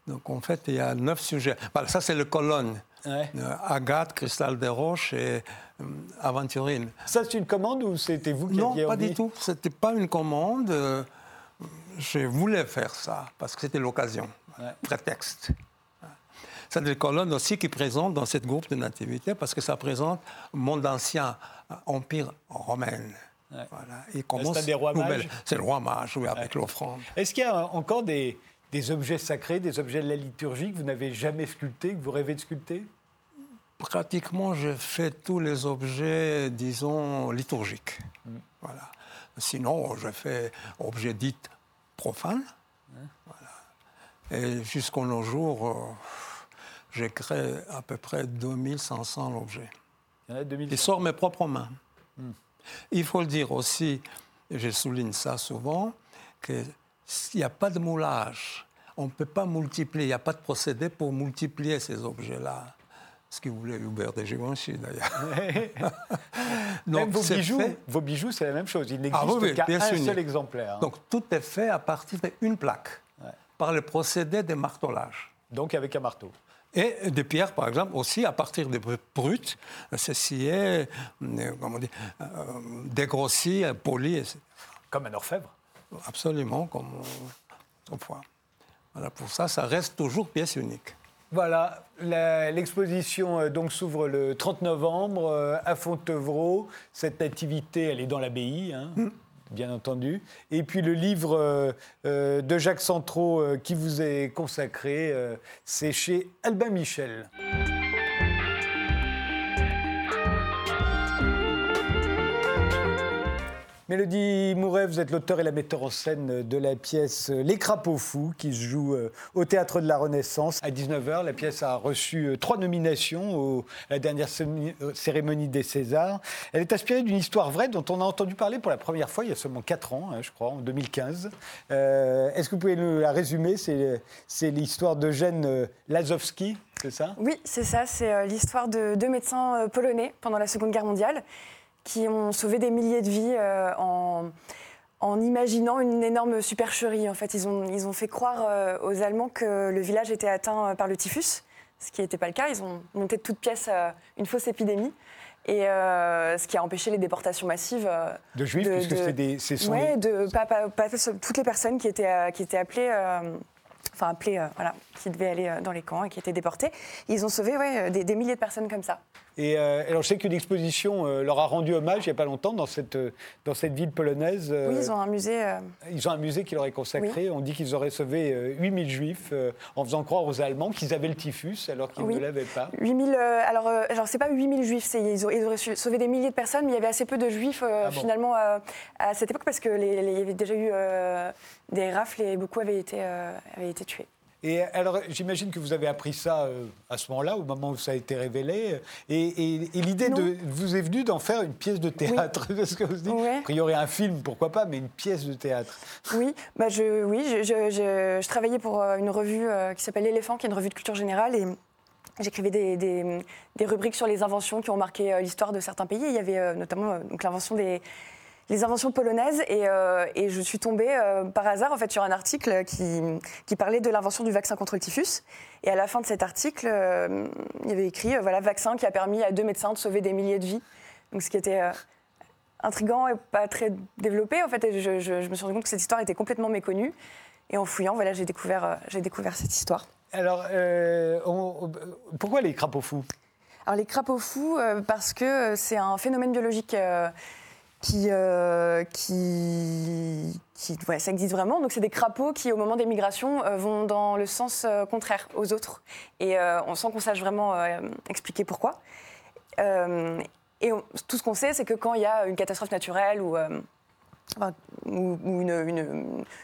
Donc, en fait, il y a neuf sujets. Voilà, ça, c'est le colonne. Ouais. Euh, Agathe, Cristal des Roches et euh, Aventurine. Ça, c'est une commande ou c'était vous qui Non, aviez pas envie du tout. C'était pas une commande. euh, Je voulais faire ça parce que c'était l'occasion, Ouais. prétexte. C'est des colonnes aussi qui présentent dans cette groupe de nativité parce que ça présente monde ancien, empire romain. Ouais. Voilà. Et commence C'est le roi mage, oui, avec l'offrande. Est-ce qu'il y a encore des, des objets sacrés, des objets de la liturgie que vous n'avez jamais sculptés, que vous rêvez de sculpter? Pratiquement, je fais tous les objets, disons, liturgiques. Mm. Voilà. Sinon, je fais objets dits profanes. Voilà. Et jusqu'au nos jours, euh, j'ai créé à peu près 2500 objets. Il y en a 2000. Ils sortent mes propres mains. Mm. Il faut le dire aussi, et je souligne ça souvent, qu'il n'y a pas de moulage. On ne peut pas multiplier, il n'y a pas de procédé pour multiplier ces objets-là. Ce que voulait Hubert de Givenchy, d'ailleurs. (laughs) Même vos bijoux, fait- vos bijoux, c'est la même chose. Il n'existe Ah oui, oui, qu'un seul exemplaire. hein. Donc tout est fait à partir d'une plaque, Ouais. par le procédé de martelage. Donc avec un marteau. Et des pierres, par exemple, aussi à partir de brutes, ceci est, euh, comment dire, euh, dégrossi, poli, etc. Comme un orfèvre. Absolument, comme autrefois. Voilà, pour ça, ça reste toujours pièce unique. Voilà, l'exposition euh, donc s'ouvre le 30 novembre euh, à Fontevraud. Cette activité, elle est dans l'abbaye, hein, bien entendu. Et puis le livre euh, euh, de Jacques Centraux qui vous est consacré, c'est chez Albin Michel. Mélodie Mouret, vous êtes l'auteur et la metteur en scène de la pièce Les Crapauds Fous qui se joue euh, au Théâtre de la Renaissance à 19h. La pièce a reçu euh, trois nominations à la dernière cérémonie- euh, des Césars. Elle est inspirée d'une histoire vraie dont on a entendu parler pour la première fois il y a seulement 4 ans, hein, je crois, en 2015. Euh, Est-ce que vous pouvez nous la résumer? C'est l'histoire d'Eugène euh, Lazowski, c'est ça? Oui, c'est ça. C'est euh, l'histoire de deux médecins euh, polonais pendant la Seconde Guerre mondiale qui ont sauvé des milliers de vies euh, en, en imaginant une énorme supercherie. En fait, ils ont, ils ont fait croire euh, aux Allemands que le village était atteint euh, par le typhus, ce qui n'était pas le cas. Ils ont monté de toutes pièces euh, une fausse épidémie. Et ce qui a empêché les déportations massives. De juifs, de- puisque de- c'est des- ce Ouais, de pas, pas- pas toutes les personnes qui étaient, qui étaient appelées, enfin appelées, voilà, qui devaient aller dans les camps et qui étaient déportées. Ils ont sauvé ouais, des, des milliers de personnes comme ça. Et euh, alors, je sais qu'une exposition euh, leur a rendu hommage il n'y a pas longtemps dans cette, euh, dans cette ville polonaise. euh, Oui, ils ont un musée. ils ont un musée qui leur est consacré. On dit qu'ils auraient sauvé euh, 8000 juifs en faisant croire aux Allemands qu'ils avaient le typhus alors qu'ils Oui. ne l'avaient pas. 8000, euh, alors, alors c'est pas 8000 juifs, ils, ont- ils auraient sauvé des milliers de personnes, mais il y avait assez peu de juifs Ah bon. finalement à cette époque parce qu'il y avait déjà eu des rafles et beaucoup avaient été, avaient été tués. Et alors, j'imagine que vous avez appris ça euh, à ce moment-là, au moment où ça a été révélé. Et, et- et l'idée de vous est venue d'en faire une pièce de théâtre. (laughs) Est-ce que vous dites Ouais. Y aurait un film, pourquoi pas, mais une pièce de théâtre. Oui, bah je, oui je, je- je- je travaillais pour euh, une revue euh, qui s'appelle L'éléphant, qui est une revue de culture générale. Et j'écrivais des, des- des rubriques sur les inventions qui ont marqué l'histoire de certains pays. Il y avait notamment donc l'invention des les inventions polonaises et, euh, et je suis tombée euh, par hasard en fait sur un article qui, qui parlait de l'invention du vaccin contre le typhus et à la fin de cet article euh, il y avait écrit voilà vaccin qui a permis à deux médecins de sauver des milliers de vies donc ce qui était intrigant et pas très développé. En fait, et je, je- je me suis rendu compte que cette histoire était complètement méconnue. Et en fouillant, voilà, j'ai découvert, j'ai découvert cette histoire. Alors, on- pourquoi les crapauds fous? Alors les crapauds fous, parce que c'est un phénomène biologique qui, euh, qui, qui- ça existe vraiment. Donc c'est des crapauds qui, au moment des migrations, euh, vont dans le sens euh, contraire aux autres. Et euh, on sent qu'on sache vraiment expliquer pourquoi. Et tout ce qu'on sait, c'est que quand il y a une catastrophe naturelle ou ou, une,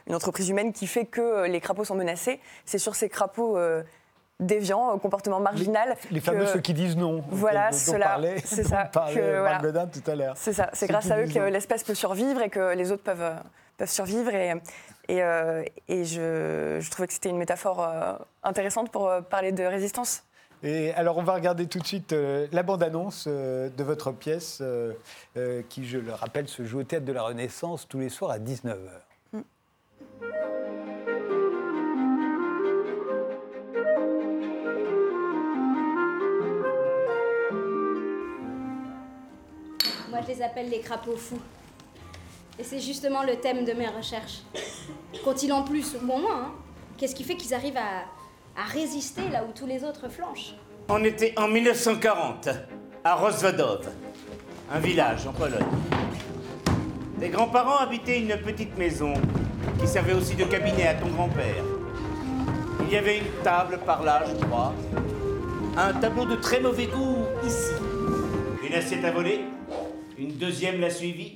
une- entreprise humaine qui fait que les crapauds sont menacés, c'est sur ces crapauds déviants, au comportement marginal. Les fameux que- ceux qui disent non. Voilà, parlait, (laughs) c'est ça, parlait que, Marc voilà. Godin tout à l'heure. C'est ça, c'est grâce à eux que l'espèce peut survivre et que les autres peuvent, euh, peuvent survivre. Et, et, euh, et je, je trouvais que c'était une métaphore euh, intéressante pour euh, parler de résistance. Et alors, on va regarder tout de suite euh, la bande-annonce euh, de votre pièce, euh, euh, qui, je le rappelle, se joue au Théâtre de la Renaissance tous les soirs à 19h. Moi, je les appelle les crapauds fous. Et c'est justement le thème de mes recherches. Qu'ont-ils en plus, ou moins hein? Qu'est-ce qui fait qu'ils arrivent à, à résister là où tous les autres flanchent? On était en 1940, à Rozwadov, un village en Pologne. Tes grands-parents habitaient une petite maison qui servait aussi de cabinet à ton grand-père. Il y avait une table par là, je crois. Un tableau de très mauvais goût ici. Une assiette à voler? Une deuxième l'a suivie.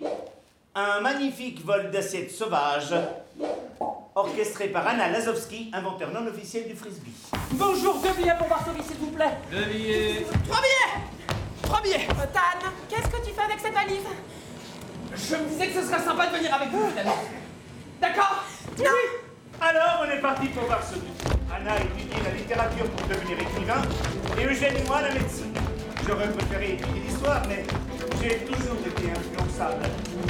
Un magnifique vol d'assiettes sauvages, orchestré par Anna Lazowski, inventeur non officiel du frisbee. Bonjour, deux billets pour Varsovie, s'il vous plaît. Deux billets. Trois billets Trois billets euh, Tan, qu'est-ce que tu fais avec cette valise? Je me disais que ce serait sympa de venir avec vous, finalement. D'accord Oui Alors, on est parti pour Varsovie. Anna étudie la littérature pour devenir écrivain, et Eugène et moi la médecine. J'aurais préféré étudier l'histoire, mais j'ai toujours été influençable.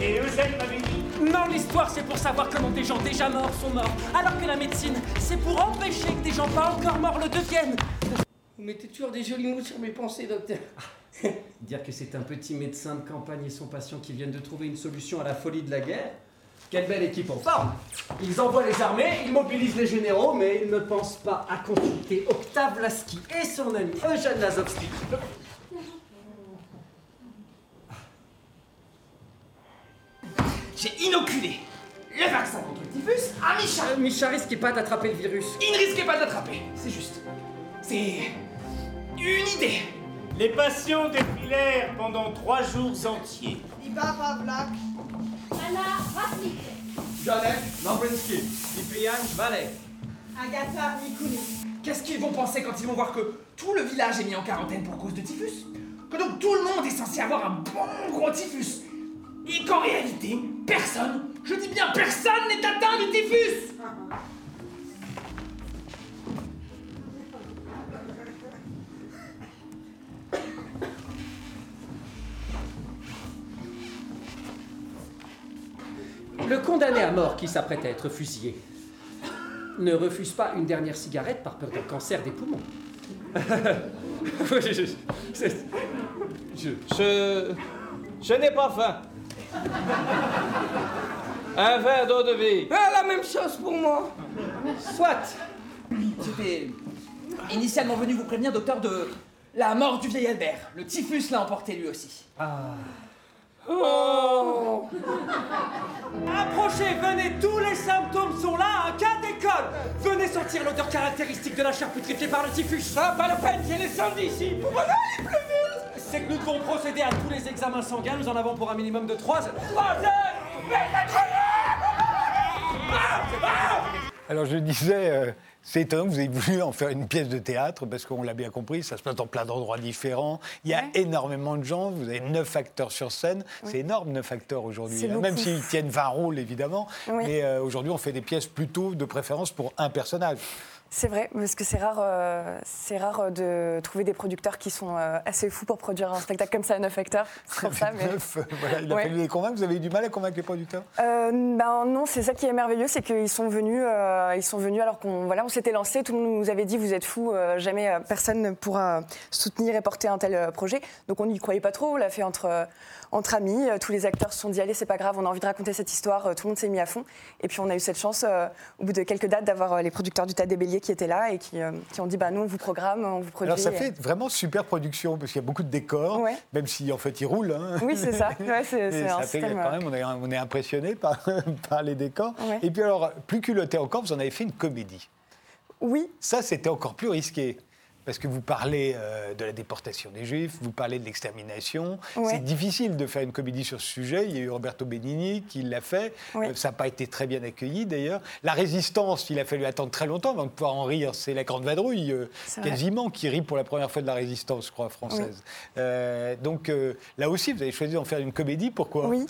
Et Eugène m'avait dit Non, l'histoire, c'est pour savoir comment des gens déjà morts sont morts, alors que la médecine, c'est pour empêcher que des gens pas encore morts le deviennent. Vous mettez toujours des jolis mots sur mes pensées, docteur. (laughs) Dire que c'est un petit médecin de campagne et son patient qui viennent de trouver une solution à la folie de la guerre. Quelle belle équipe en forme Ils envoient les armées, ils mobilisent les généraux, mais ils ne pensent pas à consulter Octave Lasky et son ami Eugène Lazowski. J'ai inoculé le vaccin contre le typhus à Micha. Euh, Micha risquait pas d'attraper le virus. Il ne risquait pas d'attraper, c'est juste. C'est une idée. Les patients défilèrent pendant trois jours entiers. Iba Pavlak, Anna Rasnik. Janek Lambrinsky, Ipian Valek. Agatha Nikoulis. Qu'est-ce qu'ils vont penser quand ils vont voir que tout le village est mis en quarantaine pour cause de typhus? Que donc tout le monde est censé avoir un bon gros typhus? Et qu'en réalité, personne, je dis bien personne n'est atteint du typhus Le condamné à mort qui s'apprête à être fusillé ne refuse pas une dernière cigarette par peur d'un cancer des poumons. (laughs) je, je- je- je n'ai pas faim. Un verre d'eau de vie. Ah, la même chose pour moi Soit. J'étais initialement venu vous prévenir, docteur, de la mort du vieil Albert. Le typhus l'a emporté lui aussi. Oh Approchez, venez, tous les symptômes sont là, un cas d'école Venez sortir l'odeur caractéristique de la chair putréfiée par le typhus Ça, pas la peine, j'ai les aller plus vite C'est que nous devons procéder à tous les examens sanguins, nous en avons pour un minimum de 3 heures. 3 Alors je disais, euh, c'est étonnant que vous ayez voulu en faire une pièce de théâtre, parce qu'on l'a bien compris, ça se passe dans plein d'endroits différents. Il y a Ouais. énormément de gens, vous avez neuf acteurs sur scène. C'est énorme, neuf acteurs aujourd'hui. Hein, Même s'ils tiennent 20 rôles, évidemment. Oui. Mais euh, aujourd'hui, on fait des pièces plutôt de préférence pour un personnage. C'est vrai, parce que c'est rare, euh, c'est rare de trouver des producteurs qui sont euh, assez fous pour produire un spectacle comme ça à neuf acteurs. (laughs) C'est pour ça, mais... Neuf, euh, voilà, il a Ouais. fallu les convaincre. Vous avez eu du mal à convaincre les producteurs? Euh, ben non, c'est ça qui est merveilleux, c'est qu'ils sont venus, euh, ils sont venus alors qu'on voilà, on s'était lancé, tout le monde nous avait dit vous êtes fous, euh, jamais euh, personne ne pourra soutenir et porter un tel euh, projet. Donc on n'y croyait pas trop, on l'a fait entre euh, entre amis, euh, tous les acteurs se sont dit allez c'est pas grave, on a envie de raconter cette histoire, euh, tout le monde s'est mis à fond. Et puis on a eu cette chance euh, au bout de quelques dates d'avoir euh, les producteurs du Tas des Béliers qui étaient là et qui, euh, qui ont dit bah nous on vous programme, on vous produit. Alors ça fait vraiment super production, parce qu'il y a beaucoup de décors, Ouais. même si en fait ils roulent. hein. Oui c'est ça, ouais, c'est (laughs) Et c'est ça un fait système. quand euh, même, on est, on est impressionné par, (laughs) par les décors. Ouais. Et puis alors, plus culotté encore, vous en avez fait une comédie. Oui, Ça, c'était encore plus risqué. Parce que vous parlez euh, de la déportation des Juifs, vous parlez de l'extermination. Ouais. C'est difficile de faire une comédie sur ce sujet. Il y a eu Roberto Benigni qui l'a fait. Ouais. Euh, ça n'a pas été très bien accueilli d'ailleurs. La résistance, il a fallu attendre très longtemps avant de pouvoir en rire. C'est la grande vadrouille, euh, vrai. quasiment, qui rit pour la première fois de la résistance, je crois, française. Donc là aussi, vous avez choisi d'en faire une comédie. Pourquoi? Oui.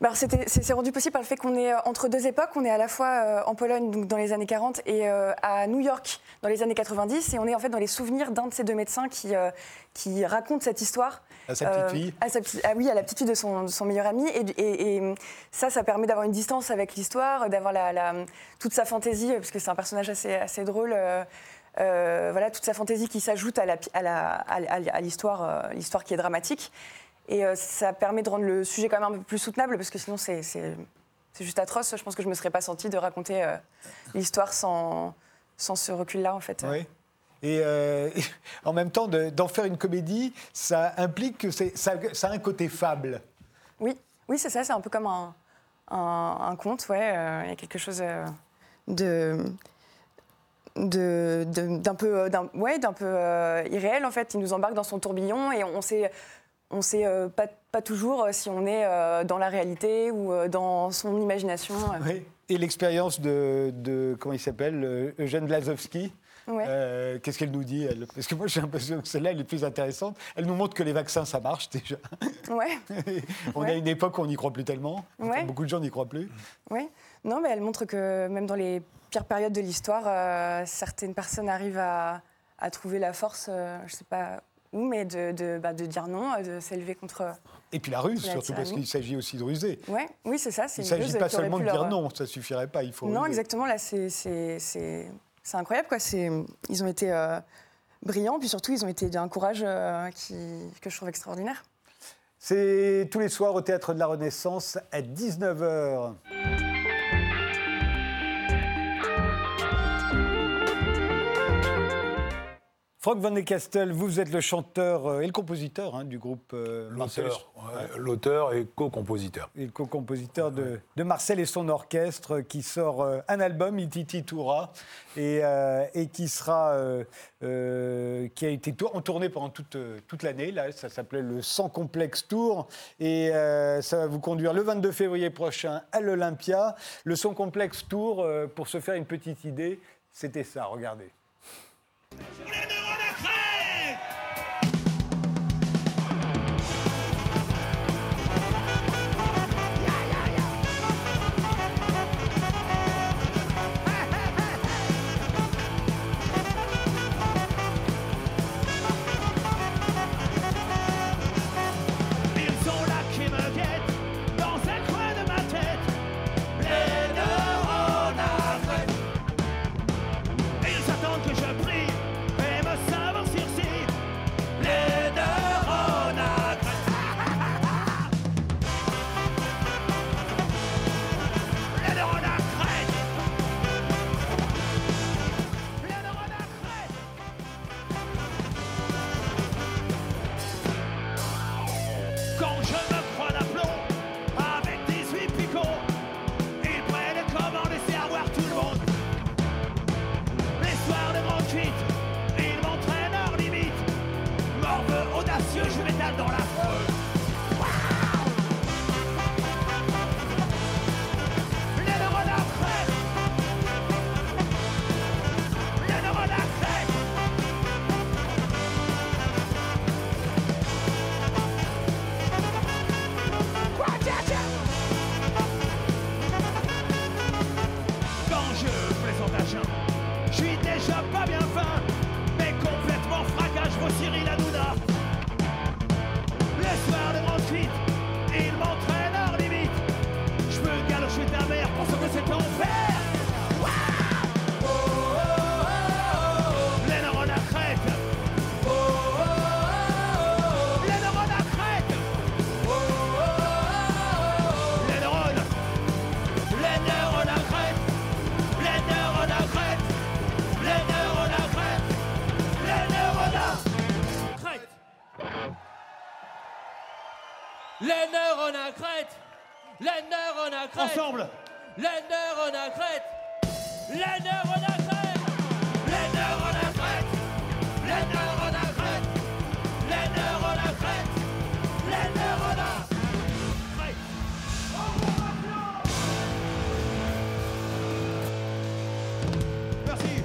Bah c'est rendu possible par le fait qu'on est entre deux époques. On est à la fois en Pologne, donc dans les années 40, et à New York, dans les années 90. Et on est en fait dans les souvenirs d'un de ces deux médecins qui, euh, qui raconte cette histoire. À sa petite Euh, fille à sa petite- ah oui, à la petite fille de son, de son meilleur ami. Et, et ça, ça permet d'avoir une distance avec l'histoire, d'avoir la, la- toute sa fantaisie, parce que c'est un personnage assez, assez drôle. euh, euh, voilà, toute sa fantaisie qui s'ajoute à la- l'histoire, euh, l'histoire qui est dramatique. Et euh, ça permet de rendre le sujet quand même un peu plus soutenable, parce que sinon, c'est c'est- c'est juste atroce. Je pense que je ne me serais pas sentie de raconter euh, l'histoire sans, sans ce recul-là, en fait. Oui. Et euh, (laughs) en même temps, de- d'en faire une comédie, ça implique que c'est- ça, ça a un côté fable. Oui, oui c'est ça, c'est un peu comme un, un, un conte, ouais. euh, Il y a quelque chose euh, de de- de- d'un peu, d'un- ouais, d'un peu euh, irréel en fait. Il nous embarque dans son tourbillon et on sait, on sait euh, pas, pas toujours si on est euh, dans la réalité ou dans son imagination. Oui. Et l'expérience de, de- comment il s'appelle, Eugène Blazowski. Ouais. Euh, Qu'est-ce qu'elle nous dit elle? Parce que moi j'ai l'impression que celle-là elle est plus intéressante. Elle nous montre que les vaccins ça marche déjà. Ouais, (laughs) on a Ouais. une époque où on n'y croit plus tellement. Ouais. beaucoup de gens n'y croient plus. ouais. Non, mais elle montre que même dans les pires périodes de l'histoire, euh, certaines personnes arrivent à, à trouver la force, euh, je sais pas où, mais de, de, bah, de dire non, de s'élever contre. Et puis la ruse La surtout parce qu'il s'agit aussi de ruser. Ouais, oui, c'est ça. Il ne s'agit pas seulement de dire leur- non, ça suffirait pas. Il faut Non, ruser. exactement. Là, c'est c'est- incroyable. Quoi. C'est- Ils ont été euh, brillants, puis surtout, ils ont été d'un courage euh, que je trouve extraordinaire. C'est tous les soirs au Théâtre de la Renaissance à 19h. Franck Van de Castel, vous êtes le chanteur euh, et le compositeur hein, du groupe euh, Marcel L'auteur, ouais, l'auteur et co-compositeur. et le co-compositeur de, de Marcel et son orchestre qui sort euh, un album, Ititi Toura, et, euh, et qui sera, euh, euh, qui a été tour- en tournée pendant toute, euh, toute l'année. Là, ça s'appelait le Sans Complexe Tour, et euh, ça va vous conduire le 22 février prochain à l'Olympia. Le Sans Complexe Tour, euh, pour se faire une petite idée, c'était ça. Regardez. Audacieux, je m'étale dans la Les neurones à crête. Les neurones à crête. Les neurones à crête. Merci.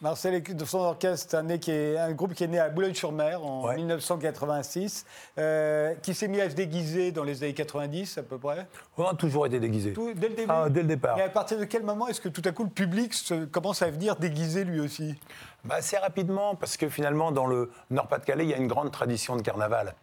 Marcel et de son orchestre, un, né qui est, un groupe qui est né à Boulogne-sur-Mer en Ouais. 1986, euh, qui s'est mis à se déguiser dans les années 90 à peu près. On a toujours été déguisés. Tout- dès le début Ah, dès le départ. Et à partir de quel moment est-ce que tout à coup le public se- commence à venir déguisé lui aussi? Bah, Assez rapidement, parce que finalement, dans le Nord-Pas-de-Calais, il y a une grande tradition de carnaval.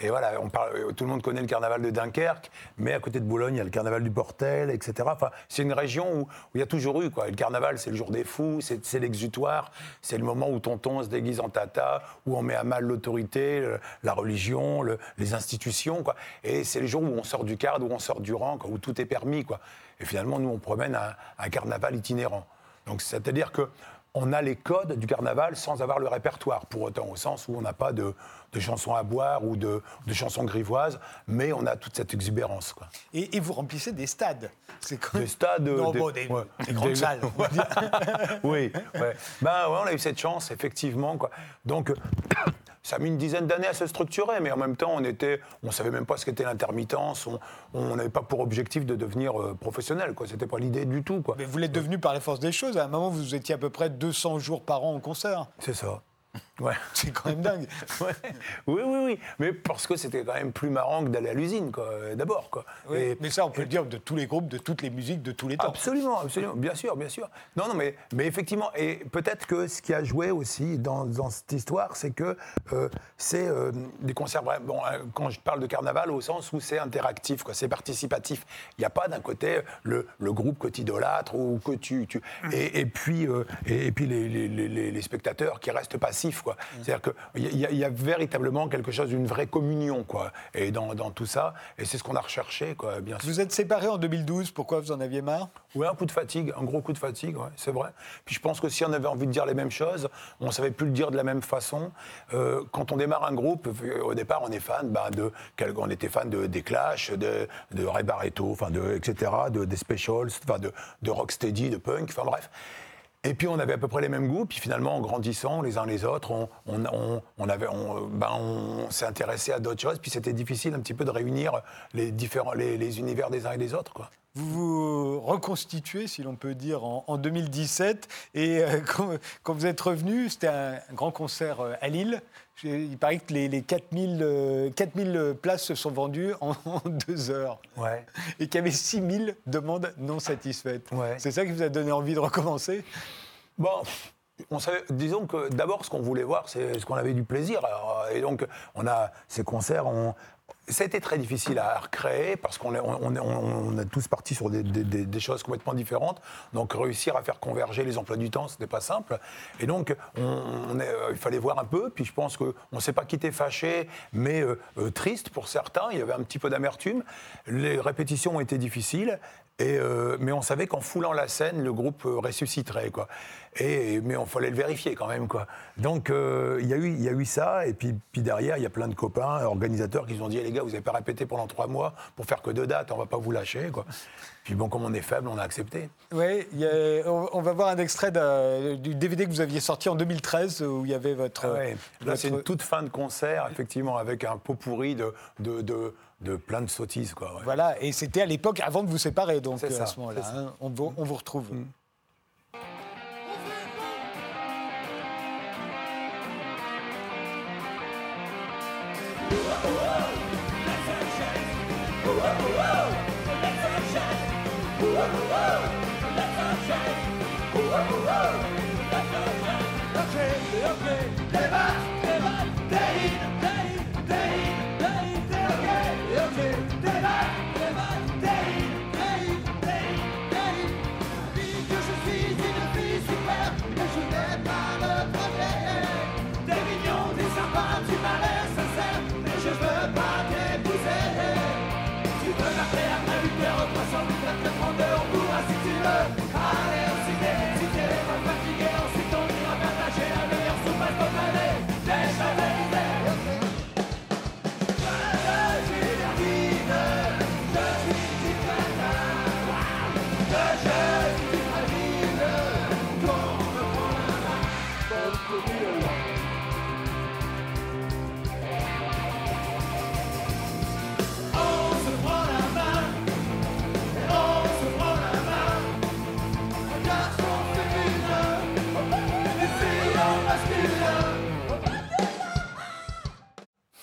Et voilà, on parle, euh, tout le monde connaît le carnaval de Dunkerque, mais à côté de Boulogne, il y a le carnaval du Portel, etc. Enfin, c'est une région où, où il y a toujours eu. Quoi. Et le carnaval, c'est le jour des fous, c'est l'exutoire, c'est le moment où tonton se déguise en tata, où on met à mal l'autorité, la religion, le- les institutions. Quoi. Et c'est le jour où on sort du cadre, où on sort du rang, quoi, où tout est permis. Quoi. Et finalement, nous, on promène un, un carnaval itinérant. Donc, c'est-à-dire que on a les codes du carnaval sans avoir le répertoire, pour autant, au sens où on n'a pas de, de chansons à boire ou de, de chansons grivoises, mais on a toute cette exubérance. Quoi. Et, et vous remplissez des stades. C'est Des stades. Non, des, bon, des- ouais, des grandes salles, va dire. (laughs) oui, ouais. Ben, ouais, on a eu cette chance, effectivement. Quoi. Donc, ça a mis une dizaine d'années à se structurer, mais en même temps, on était, on savait même pas ce qu'était l'intermittence. On n'avait pas pour objectif de devenir euh, professionnel. Quoi. C'était pas l'idée du tout. Quoi. Mais vous l'êtes devenu par la force des choses. À un moment, vous étiez à peu près 200 jours par an en concert. C'est ça. Ouais. (laughs) C'est quand même dingue. (laughs) Ouais. Oui, oui, oui. Mais parce que c'était quand même plus marrant que d'aller à l'usine, quoi, d'abord. Quoi. Oui, Et- mais ça, on peut le dire de tous les groupes, de toutes les musiques, de tous les temps. Absolument, absolument, bien sûr, bien sûr. Non, non, mais, mais effectivement, et peut-être que ce qui a joué aussi dans, dans cette histoire, c'est que euh, c'est euh, des concerts. Bon, euh, quand je parle de carnaval, au sens où c'est interactif, quoi, c'est participatif. Il n'y a pas d'un côté le, le groupe que tu idolâtres ou que tu. tu- et, et puis, euh, et, puis les, les- les- les- les spectateurs qui restent passifs, quoi. C'est-à-dire qu'il y, a- il y a véritablement quelque chose d'une vraie communion, quoi, et dans, dans tout ça. Et c'est ce qu'on a recherché, quoi, bien sûr. Vous êtes séparés en 2012. Pourquoi vous en aviez marre? Oui, un coup de fatigue, un gros coup de fatigue, ouais, c'est vrai. Puis je pense que si on avait envie de dire les mêmes choses, on ne savait plus le dire de la même façon. Euh, quand on démarre un groupe, au départ, on est fan ben, de, on était fan de, des Clash, de, de Ray enfin de, etc., de, des Specials, enfin de, de Rocksteady, de punk, enfin bref. Et puis on avait à peu près les mêmes goûts, puis finalement en grandissant les uns les autres, on, on, ben, s'est intéressé à d'autres choses, puis c'était difficile un petit peu de réunir les, différents, les, univers des uns et des autres. Vous vous reconstituez, si l'on peut dire, en, en 2017. Et euh, (laughs) quand, quand vous êtes revenu, c'était un, un grand concert euh, à Lille. Il paraît que les, les 4000, euh, 4000 places se sont vendues en, (laughs) en deux heures. Ouais. Et qu'il y avait 6000 demandes non satisfaites. Ouais. C'est ça qui vous a donné envie de recommencer? Bon, on savait, disons que d'abord, ce qu'on voulait voir, c'est ce qu'on avait du plaisir. Alors, et donc, on a ces concerts. On, été très difficile à recréer parce qu'on est- tous partis sur des, choses complètement différentes. Donc réussir à faire converger les emplois du temps, ce n'était pas simple. Et donc euh, il fallait voir un peu. Puis je pense qu'on ne s'est pas quitté fâché, mais euh, euh, triste pour certains. Il y avait un petit peu d'amertume. Les répétitions ont été difficiles. Et, euh, mais on savait qu'en foulant la scène, le groupe euh, ressusciterait. Quoi. Et, mais on fallait le vérifier quand même. Quoi. Donc euh, il y, a eu- il y a eu ça. Et puis, puis derrière, il y a plein de copains, organisateurs qui nous ont dit Eh, les gars, vous n'avez pas répété pendant trois mois pour faire que deux dates, on ne va pas vous lâcher. Quoi. Puis bon, comme on est faible, on a accepté. Oui, on, va voir un extrait du DVD que vous aviez sorti en 2013 où il y avait votre. Ah ouais. Là, c'est une toute fin de concert, effectivement, avec un pot pourri de, de, de, de plein de sottises. Quoi, ouais. Voilà, et c'était à l'époque avant de vous séparer, donc euh, ça, à ce moment-là. hein. on, vous, on vous retrouve.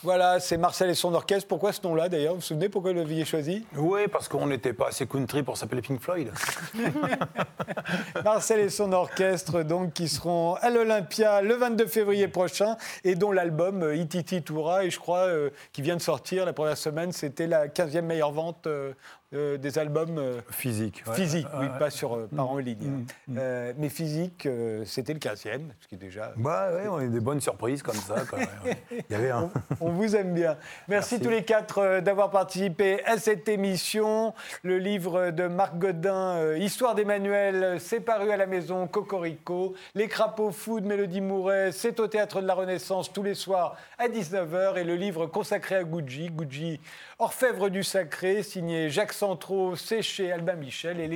Voilà, c'est Marcel et son orchestre. Pourquoi ce nom-là d'ailleurs? Vous vous souvenez pourquoi vous l'aviez choisi? Oui, parce qu'on n'était pas assez country pour s'appeler Pink Floyd. (laughs) Marcel et son orchestre, donc, qui seront à l'Olympia le 22 février prochain et dont l'album euh, Ititi Toura, et je crois, euh, qui vient de sortir la première semaine, c'était la 15e meilleure vente euh, euh, des albums euh, Physique. ouais. physiques, oui, Ouais. pas, sur, euh, en Mm, ligne. mm, mais physique, c'était le 15e, ce qui est déjà. Bah ouais, on a des bonnes surprises comme ça. quoi. Il y avait un. (laughs) On vous aime bien. Merci, tous les quatre d'avoir participé à cette émission. Le livre de Marc Godin, Histoire d'Emmanuel, c'est paru à la maison Cocorico. Les crapauds fous de Mélodie Mouret, c'est au Théâtre de la Renaissance tous les soirs à 19h. Et le livre consacré à Gucci, Gucci, Orfèvre du Sacré, signé Jacques Centraux, c'est chez Albin Michel. Et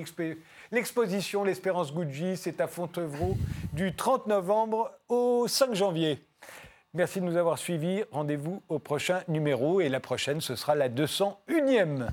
l'exposition L'Espérance Gucci, c'est à Fontevraud du 30 novembre au 5 janvier. Merci de nous avoir suivis. Rendez-vous au prochain numéro et la prochaine, ce sera la 201e.